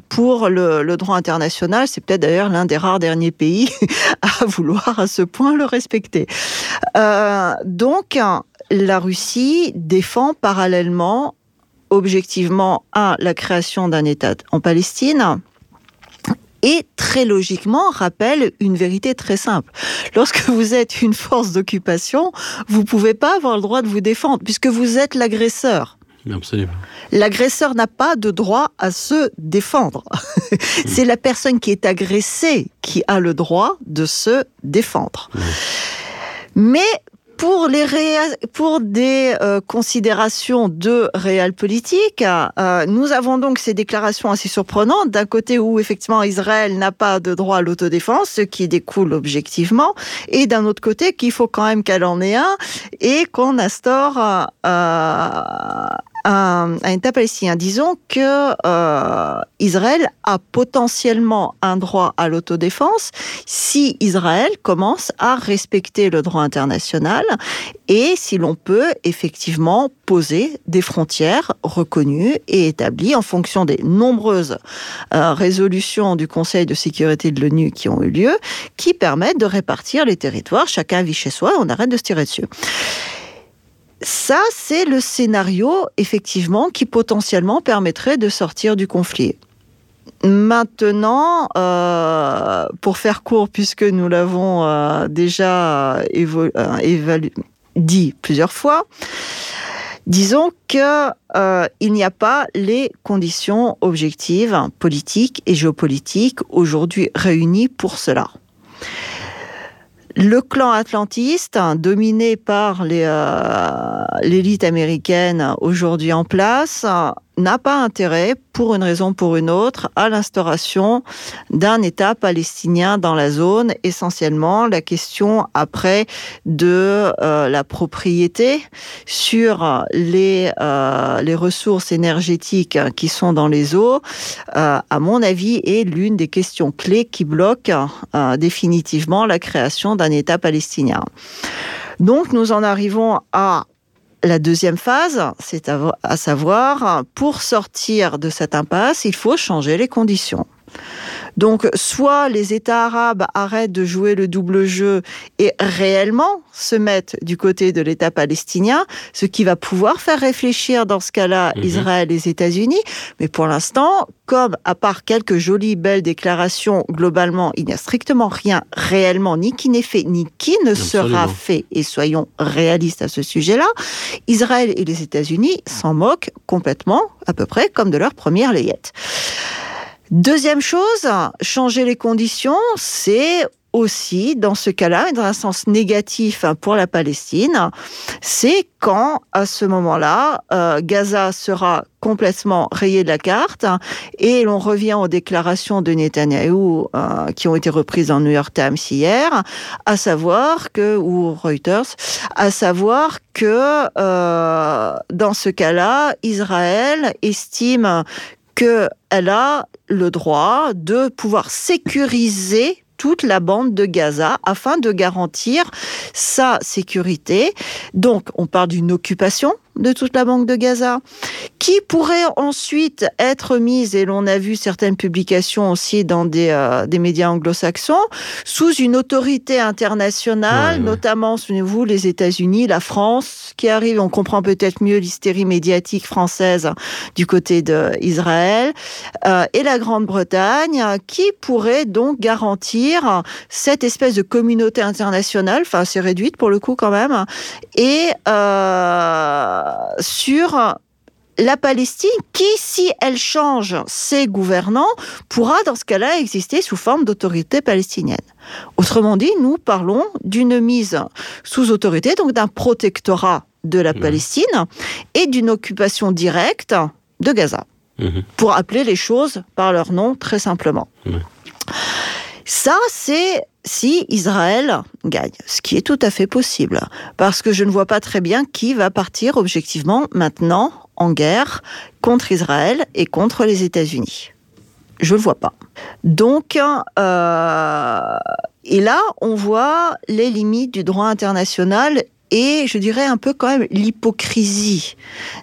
pour le, droit international. C'est peut-être d'ailleurs l'un des rares derniers pays à vouloir à ce point le respecter. Euh, donc, la Russie défend parallèlement, objectivement, à la création d'un État en Palestine, et très logiquement rappelle une vérité très simple. Lorsque vous êtes une force d'occupation, vous pouvez pas avoir le droit de vous défendre puisque vous êtes l'agresseur. L'agresseur n'a pas de droit à se défendre. C'est la personne qui est agressée qui a le droit de se défendre. Mais pour, les pour des euh, considérations de réel politique, euh, nous avons donc ces déclarations assez surprenantes. D'un côté où effectivement Israël n'a pas de droit à l'autodéfense, ce qui découle objectivement, et d'un autre côté qu'il faut quand même qu'elle en ait un et qu'on instaure euh, un, un État palestinien. Disons que euh, Israël a potentiellement un droit à l'autodéfense si Israël commence à respecter le droit international et si l'on peut effectivement poser des frontières reconnues et établies en fonction des nombreuses euh, résolutions du Conseil de sécurité de l'ONU qui ont eu lieu, qui permettent de répartir les territoires. Chacun vit chez soi, on arrête de se tirer dessus. Ça, c'est le scénario, effectivement, qui potentiellement permettrait de sortir du conflit. Maintenant, euh, pour faire court, puisque nous l'avons euh, déjà euh, dit plusieurs fois. Disons qu'il euh, n'y a pas les conditions objectives, politiques et géopolitiques aujourd'hui réunies pour cela. Le clan atlantiste, dominé par euh, l'élite américaine aujourd'hui en place, n'a pas intérêt, pour une raison ou pour une autre, à l'instauration d'un État palestinien dans la zone. Essentiellement, la question après de euh, la propriété sur les, euh, les ressources énergétiques qui sont dans les eaux, à mon avis, est l'une des questions clés qui bloquent définitivement la création d'un État palestinien. Donc nous en arrivons à la deuxième phase, c'est à, savoir, pour sortir de cette impasse, il faut changer les conditions. Donc, soit les États arabes arrêtent de jouer le double jeu et réellement se mettent du côté de l'État palestinien, ce qui va pouvoir faire réfléchir dans ce cas-là mhm. Israël et les États-Unis. Mais pour l'instant, comme à part quelques jolies belles déclarations, globalement, il n'y a strictement rien réellement, ni qui n'est fait, ni qui ne sera fait. Et soyons réalistes à ce sujet-là, Israël et les États-Unis s'en moquent complètement, à peu près comme de leur première layette. Deuxième chose, changer les conditions, c'est aussi, dans ce cas-là, dans un sens négatif pour la Palestine, c'est quand, à ce moment-là, euh, Gaza sera complètement rayé de la carte et l'on revient aux déclarations de Netanyahou euh, qui ont été reprises dans New York Times hier, à savoir que, ou Reuters, à savoir que euh, dans ce cas-là, Israël estime qu'elle a le droit de pouvoir sécuriser toute la bande de Gaza afin de garantir sa sécurité. Donc, on parle d'une occupation de toute la banque de Gaza, qui pourrait ensuite être mise, et l'on a vu certaines publications aussi dans des, euh, des médias anglo-saxons, sous une autorité internationale, notamment, souvenez-vous, les États-Unis, la France, qui arrive, on comprend peut-être mieux l'hystérie médiatique française du côté d'Israël, euh, et la Grande-Bretagne, qui pourrait donc garantir cette espèce de communauté internationale, enfin c'est réduite pour le coup quand même, et euh, sur la Palestine qui, si elle change ses gouvernants, pourra dans ce cas-là exister sous forme d'autorité palestinienne. Autrement dit, nous parlons d'une mise sous autorité, donc d'un protectorat de la mmh. Palestine et d'une occupation directe de Gaza, mmh. pour appeler les choses par leur nom très simplement. Mmh. Ça, c'est si Israël gagne, ce qui est tout à fait possible, parce que je ne vois pas très bien qui va partir objectivement maintenant en guerre contre Israël et contre les États-Unis. Je ne le vois pas. Donc, euh, et là, on voit les limites du droit international et je dirais un peu quand même l'hypocrisie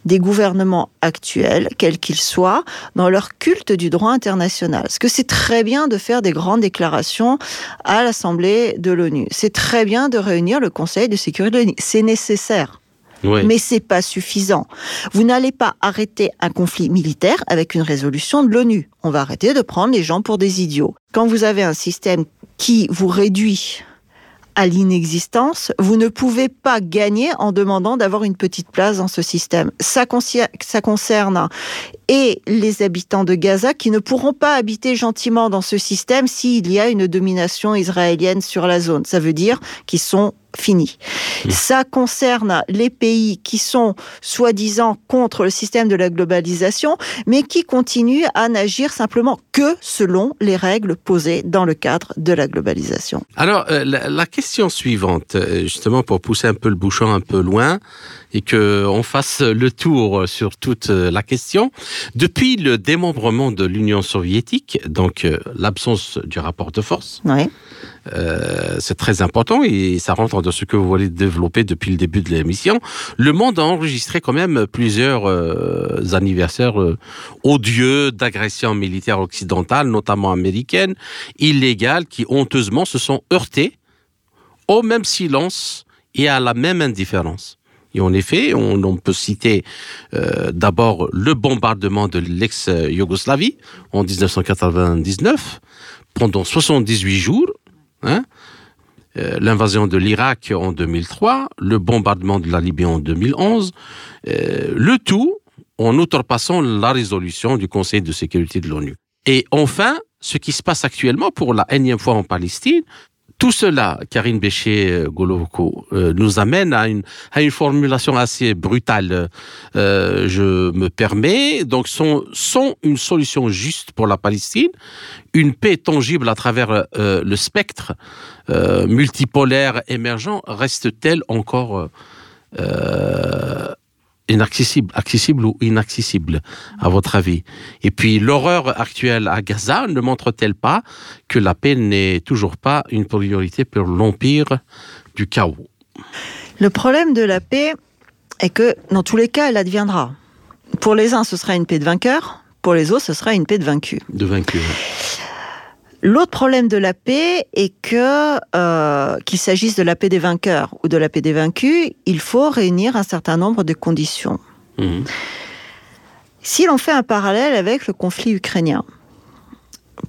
des gouvernements actuels, quels qu'ils soient, dans leur culte du droit international. Parce que c'est très bien de faire des grandes déclarations à l'Assemblée de l'ONU. C'est très bien de réunir le Conseil de sécurité de l'ONU. C'est nécessaire. Oui. Mais c'est pas suffisant. Vous n'allez pas arrêter un conflit militaire avec une résolution de l'ONU. On va arrêter de prendre les gens pour des idiots. Quand vous avez un système qui vous réduit à l'inexistence, vous ne pouvez pas gagner en demandant d'avoir une petite place dans ce système. Ça, ça concerne et les habitants de Gaza qui ne pourront pas habiter gentiment dans ce système s'il y a une domination israélienne sur la zone. Ça veut dire qu'ils sont fini. Mmh. Ça concerne les pays qui sont soi-disant contre le système de la globalisation, mais qui continuent à n'agir simplement que selon les règles posées dans le cadre de la globalisation. Alors, euh, la, question suivante, euh, justement pour pousser un peu le bouchon un peu loin, et qu'on fasse le tour sur toute la question. Depuis le démembrement de l'Union soviétique, donc euh, l'absence du rapport de force, oui. Euh, c'est très important et ça rentre dans ce que vous voulez développer depuis le début de l'émission. Le monde a enregistré quand même plusieurs euh, anniversaires euh, odieux d'agressions militaires occidentales, notamment américaines, illégales, qui honteusement se sont heurtées au même silence et à la même indifférence. Et en effet, on, peut citer d'abord le bombardement de l'ex-Yougoslavie en 1999 pendant 78 jours, Hein euh, l'invasion de l'Irak en 2003, le bombardement de la Libye en 2011, euh, le tout en outrepassant la résolution du Conseil de sécurité de l'ONU. Et enfin, ce qui se passe actuellement pour la énième fois en Palestine, tout cela, Karine Béché-Golovko, euh, nous amène à une, formulation assez brutale. Euh, je me permets, donc, sont, une solution juste pour la Palestine, une paix tangible à travers euh, le spectre multipolaire émergent, reste-t-elle encore inaccessible, accessible ou inaccessible, à votre avis? Et puis, l'horreur actuelle à Gaza ne montre-t-elle pas que la paix n'est toujours pas une priorité pour l'empire du chaos? Le problème de la paix est que, dans tous les cas, elle adviendra. Pour les uns, ce sera une paix de vainqueur. Pour les autres, ce sera une paix de vaincu. De vaincu. L'autre problème de la paix est que, euh, qu'il s'agisse de la paix des vainqueurs ou de la paix des vaincus, il faut réunir un certain nombre de conditions. Mhm. Si l'on fait un parallèle avec le conflit ukrainien,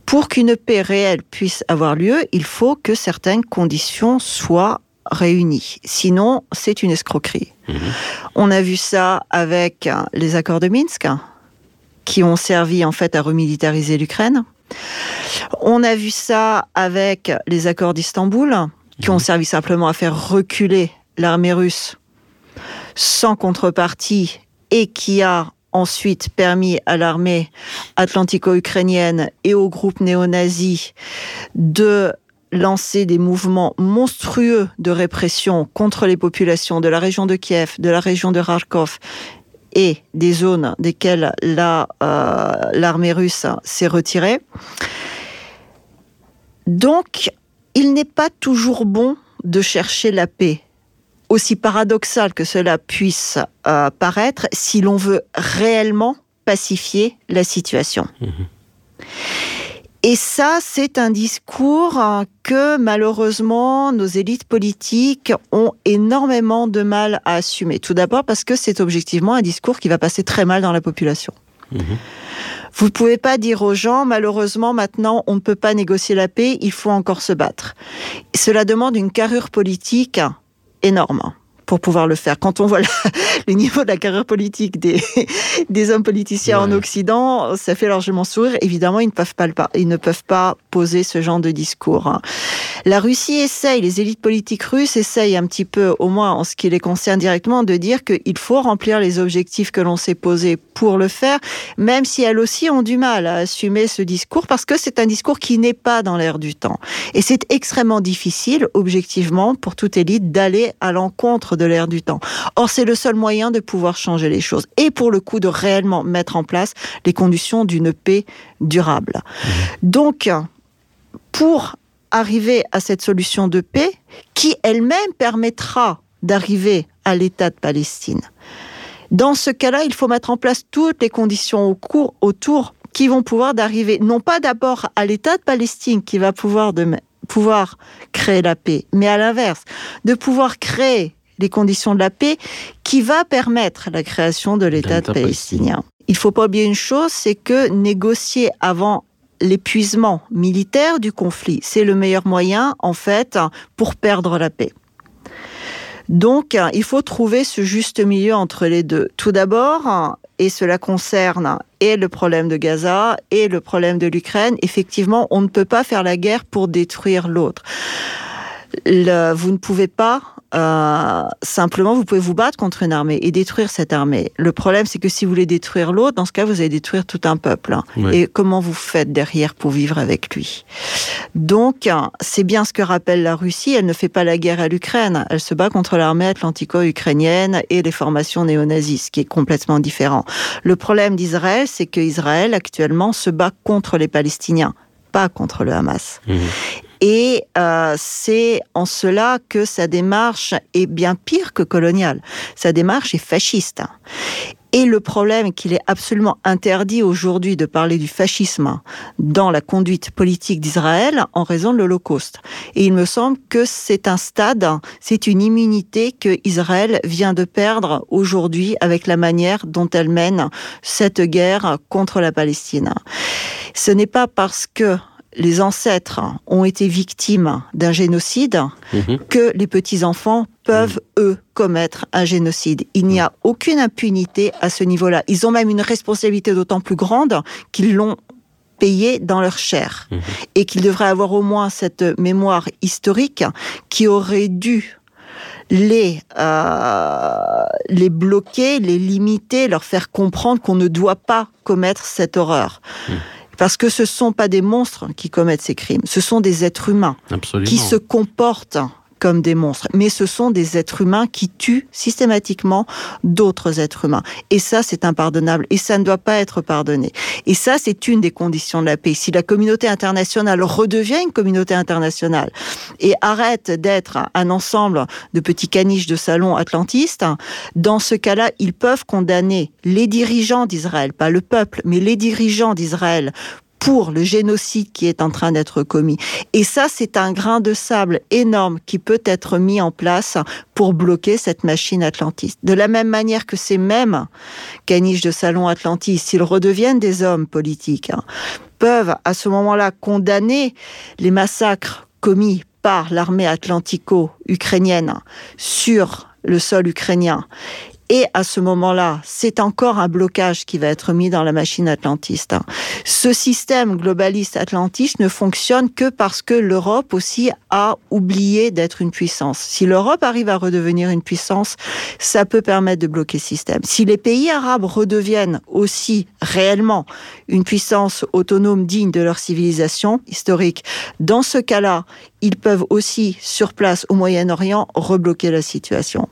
pour qu'une paix réelle puisse avoir lieu, il faut que certaines conditions soient réunies. Sinon, c'est une escroquerie. Mhm. On a vu ça avec les accords de Minsk, qui ont servi en fait à remilitariser l'Ukraine. On a vu ça avec les accords d'Istanbul, qui ont servi simplement à faire reculer l'armée russe sans contrepartie et qui a ensuite permis à l'armée atlantico-ukrainienne et au groupe néo-nazi de lancer des mouvements monstrueux de répression contre les populations de la région de Kiev, de la région de Kharkov et des zones desquelles euh, l'armée russe s'est retirée. Donc, il n'est pas toujours bon de chercher la paix. Aussi paradoxal que cela puisse euh, paraître, si l'on veut réellement pacifier la situation. Et ça, c'est un discours hein, que malheureusement nos élites politiques ont énormément de mal à assumer. Tout d'abord parce que c'est objectivement un discours qui va passer très mal dans la population. Vous ne pouvez pas dire aux gens, malheureusement, maintenant, on ne peut pas négocier la paix, il faut encore se battre. Cela demande une carrure politique énorme pour pouvoir le faire. Quand on voit la- le niveau de la carrière politique des, des hommes politiciens en. Occident, ça fait largement sourire. Évidemment, ils ne peuvent pas, le ils ne peuvent pas poser ce genre de discours. hein. La Russie essaye, les élites politiques russes essayent un petit peu, au moins en ce qui les concerne directement, de dire qu'il faut remplir les objectifs que l'on s'est posés pour le faire, même si elles aussi ont du mal à assumer ce discours, parce que c'est un discours qui n'est pas dans l'air du temps. Et c'est extrêmement difficile, objectivement, pour toute élite d'aller à l'encontre de l'air du temps. Or, c'est le seul moyen de pouvoir changer les choses. Et pour le coup, de réellement mettre en place les conditions d'une paix durable. Donc, pour arriver à cette solution de paix, qui elle-même permettra d'arriver à l'État de Palestine, dans ce cas-là, il faut mettre en place toutes les conditions au cours, autour qui vont pouvoir d'arriver, non pas d'abord à l'État de Palestine qui va pouvoir, de, pouvoir créer la paix, mais à l'inverse, de pouvoir créer les conditions de la paix qui va permettre la création de l'État palestinien. Il faut pas oublier une chose, c'est que négocier avant l'épuisement militaire du conflit, c'est le meilleur moyen, en fait, pour perdre la paix. Donc, il faut trouver ce juste milieu entre les deux. Tout d'abord, et cela concerne et le problème de Gaza et le problème de l'Ukraine, effectivement, on ne peut pas faire la guerre pour détruire l'autre. Le- vous ne pouvez pas euh, simplement, vous pouvez vous battre contre une armée et détruire cette armée. Le problème, c'est que si vous voulez détruire l'autre, dans ce cas, vous allez détruire tout un peuple. Et comment vous faites derrière pour vivre avec lui? Donc, c'est bien ce que rappelle la Russie. Elle ne fait pas la guerre à l'Ukraine. Elle se bat contre l'armée atlantico-ukrainienne et les formations néo-nazis, ce qui est complètement différent. Le problème d'Israël, c'est que Israël, actuellement, se bat contre les Palestiniens, pas contre le Hamas. Mhm. Et euh, c'est en cela que sa démarche est bien pire que coloniale. Sa démarche est fasciste. Et le problème qu'il est absolument interdit aujourd'hui de parler du fascisme dans la conduite politique d'Israël en raison de l'Holocauste. Et il me semble que c'est un stade, c'est une immunité que Israël vient de perdre aujourd'hui avec la manière dont elle mène cette guerre contre la Palestine. Ce n'est pas parce que les ancêtres ont été victimes d'un génocide Mhm. que les petits-enfants peuvent, eux, commettre un génocide. Il n'y a aucune impunité à ce niveau-là. Ils ont même une responsabilité d'autant plus grande qu'ils l'ont payé dans leur chair Mhm. et qu'ils devraient avoir au moins cette mémoire historique qui aurait dû les, euh, les bloquer, les limiter, leur faire comprendre qu'on ne doit pas commettre cette horreur. Mhm. Parce que ce ne sont pas des monstres qui commettent ces crimes, ce sont des êtres humains Absolument. qui se comportent comme des monstres, mais ce sont des êtres humains qui tuent systématiquement d'autres êtres humains. Et ça, c'est impardonnable, et ça ne doit pas être pardonné. Et ça, c'est une des conditions de la paix. Si la communauté internationale redevient une communauté internationale et arrête d'être un ensemble de petits caniches de salon atlantistes, dans ce cas-là, ils peuvent condamner les dirigeants d'Israël, pas le peuple, mais les dirigeants d'Israël pour le génocide qui est en train d'être commis. Et ça, c'est un grain de sable énorme qui peut être mis en place pour bloquer cette machine atlantiste. De la même manière que ces mêmes caniches de salon atlantistes, s'ils redeviennent des hommes politiques, hein, peuvent à ce moment-là condamner les massacres commis par l'armée atlantico-ukrainienne sur le sol ukrainien. Et à ce moment-là, c'est encore un blocage qui va être mis dans la machine atlantiste. Ce système globaliste atlantiste ne fonctionne que parce que l'Europe aussi a oublié d'être une puissance. Si l'Europe arrive à redevenir une puissance, ça peut permettre de bloquer ce système. Si les pays arabes redeviennent aussi réellement une puissance autonome digne de leur civilisation historique, dans ce cas-là, ils peuvent aussi, sur place au Moyen-Orient, rebloquer la situation.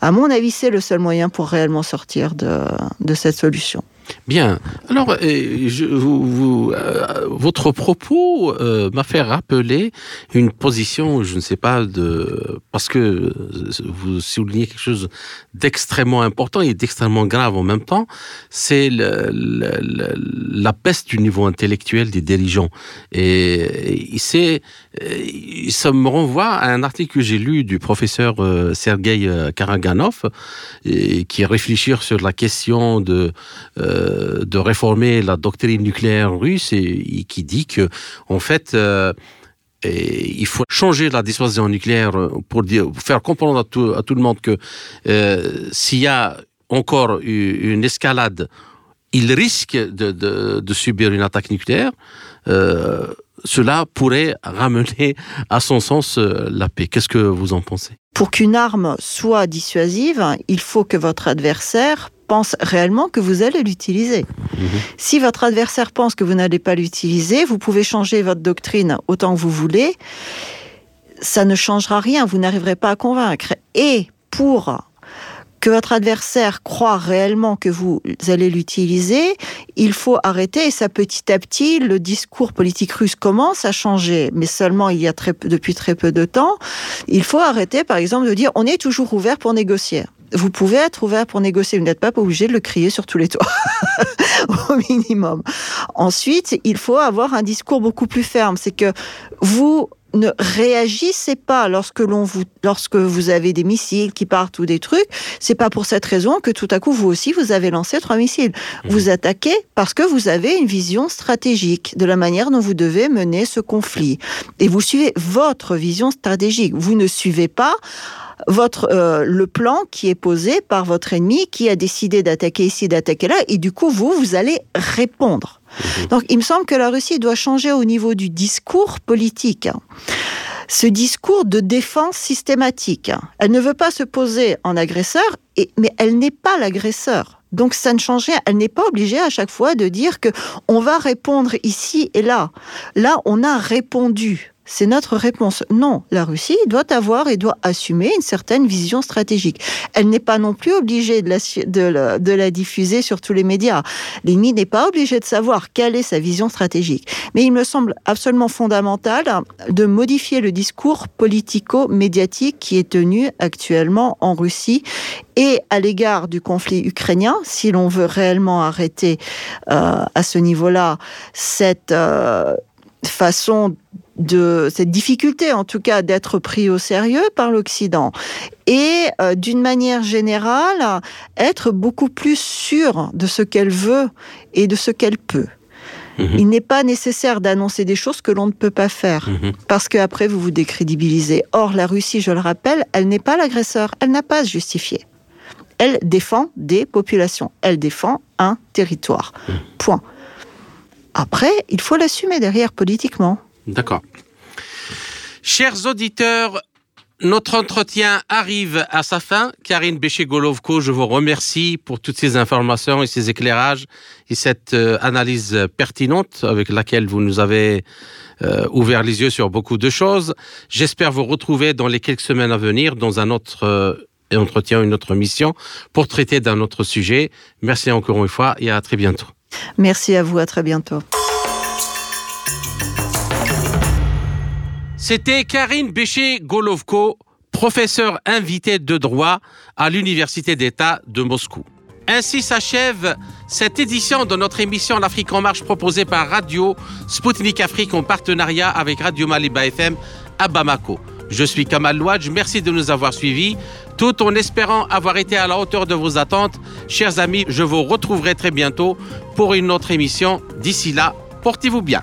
À mon avis, c'est le seul moyen pour réellement sortir de, de cette solution. Bien. Alors, euh, euh, votre propos euh, m'a fait rappeler une position, je ne sais pas, parce que vous soulignez quelque chose d'extrêmement important et d'extrêmement grave en même temps, c'est la baisse du niveau intellectuel des dirigeants. Et, ça me renvoie à un article que j'ai lu du professeur euh, Sergei Karaganov, et, qui réfléchit sur la question de euh, de réformer la doctrine nucléaire russe et, qui dit que en fait euh, il faut changer la dissuasion nucléaire pour, dire, faire comprendre à tout, à tout, le monde que euh, s'il y a encore une escalade, il risque de subir une attaque nucléaire. Euh, cela pourrait ramener à son sens la paix. Qu'est-ce que vous en pensez? Pour qu'une arme soit dissuasive, il faut que votre adversaire pense réellement que vous allez l'utiliser. Mmh. Si votre adversaire pense que vous n'allez pas l'utiliser, vous pouvez changer votre doctrine autant que vous voulez. Ça ne changera rien, vous n'arriverez pas à convaincre. Et pour que votre adversaire croit réellement que vous allez l'utiliser, il faut arrêter. Et ça, petit à petit, le discours politique russe commence à changer, mais seulement il y a très depuis très peu de temps. Il faut arrêter, par exemple, de dire on est toujours ouvert pour négocier vous pouvez être ouvert pour négocier. Vous n'êtes pas obligé de le crier sur tous les toits, au minimum. Ensuite, il faut avoir un discours beaucoup plus ferme. C'est que vous ne réagissez pas lorsque l'on vous lorsque vous avez des missiles qui partent ou des trucs, c'est pas pour cette raison que tout à coup vous aussi vous avez lancé trois missiles. Mmh. Vous attaquez parce que vous avez une vision stratégique de la manière dont vous devez mener ce conflit et vous suivez votre vision stratégique. Vous ne suivez pas votre euh, le plan qui est posé par votre ennemi qui a décidé d'attaquer ici, d'attaquer là, et du coup vous vous allez répondre. Mmh. Donc il me semble que la Russie doit changer au niveau du discours politique. Ce discours de défense systématique. Elle ne veut pas se poser en agresseur, et, mais elle n'est pas l'agresseur. Donc ça ne change rien. Elle n'est pas obligée à chaque fois de dire que on va répondre ici et là. Là, on a répondu. C'est notre réponse. Non, la Russie doit avoir et doit assumer une certaine vision stratégique. Elle n'est pas non plus obligée de la, de, la, diffuser sur tous les médias. L'ennemi n'est pas obligé de savoir quelle est sa vision stratégique. Mais il me semble absolument fondamental de modifier le discours politico-médiatique qui est tenu actuellement en Russie et à l'égard du conflit ukrainien, si l'on veut réellement arrêter euh, à ce niveau-là cette euh, façon de cette difficulté, en tout cas, d'être pris au sérieux par l'Occident. Et euh, d'une manière générale, être beaucoup plus sûr de ce qu'elle veut et de ce qu'elle peut. Mhm. Il n'est pas nécessaire d'annoncer des choses que l'on ne peut pas faire, Mhm. parce qu'après vous vous décrédibilisez. Or, la Russie, je le rappelle, elle n'est pas l'agresseur, elle n'a pas à se justifier. Elle défend des populations, elle défend un territoire. Point. Après, il faut l'assumer derrière politiquement. D'accord. Chers auditeurs, notre entretien arrive à sa fin. Karine Béché-Golovko, je vous remercie pour toutes ces informations et ces éclairages et cette euh, analyse pertinente avec laquelle vous nous avez euh, ouvert les yeux sur beaucoup de choses. J'espère vous retrouver dans les quelques semaines à venir dans un autre euh, entretien, une autre mission pour traiter d'un autre sujet. Merci encore une fois et à très bientôt. Merci à vous, à très bientôt. C'était Karine Béché-Golovko, professeure invitée de droit à l'Université d'État de Moscou. Ainsi s'achève cette édition de notre émission L'Afrique en marche proposée par Radio Sputnik Afrique en partenariat avec Radio Maliba FM à Bamako. Je suis Kamal Louadj, merci de nous avoir suivis, tout en espérant avoir été à la hauteur de vos attentes. Chers amis, je vous retrouverai très bientôt pour une autre émission. D'ici là, portez-vous bien.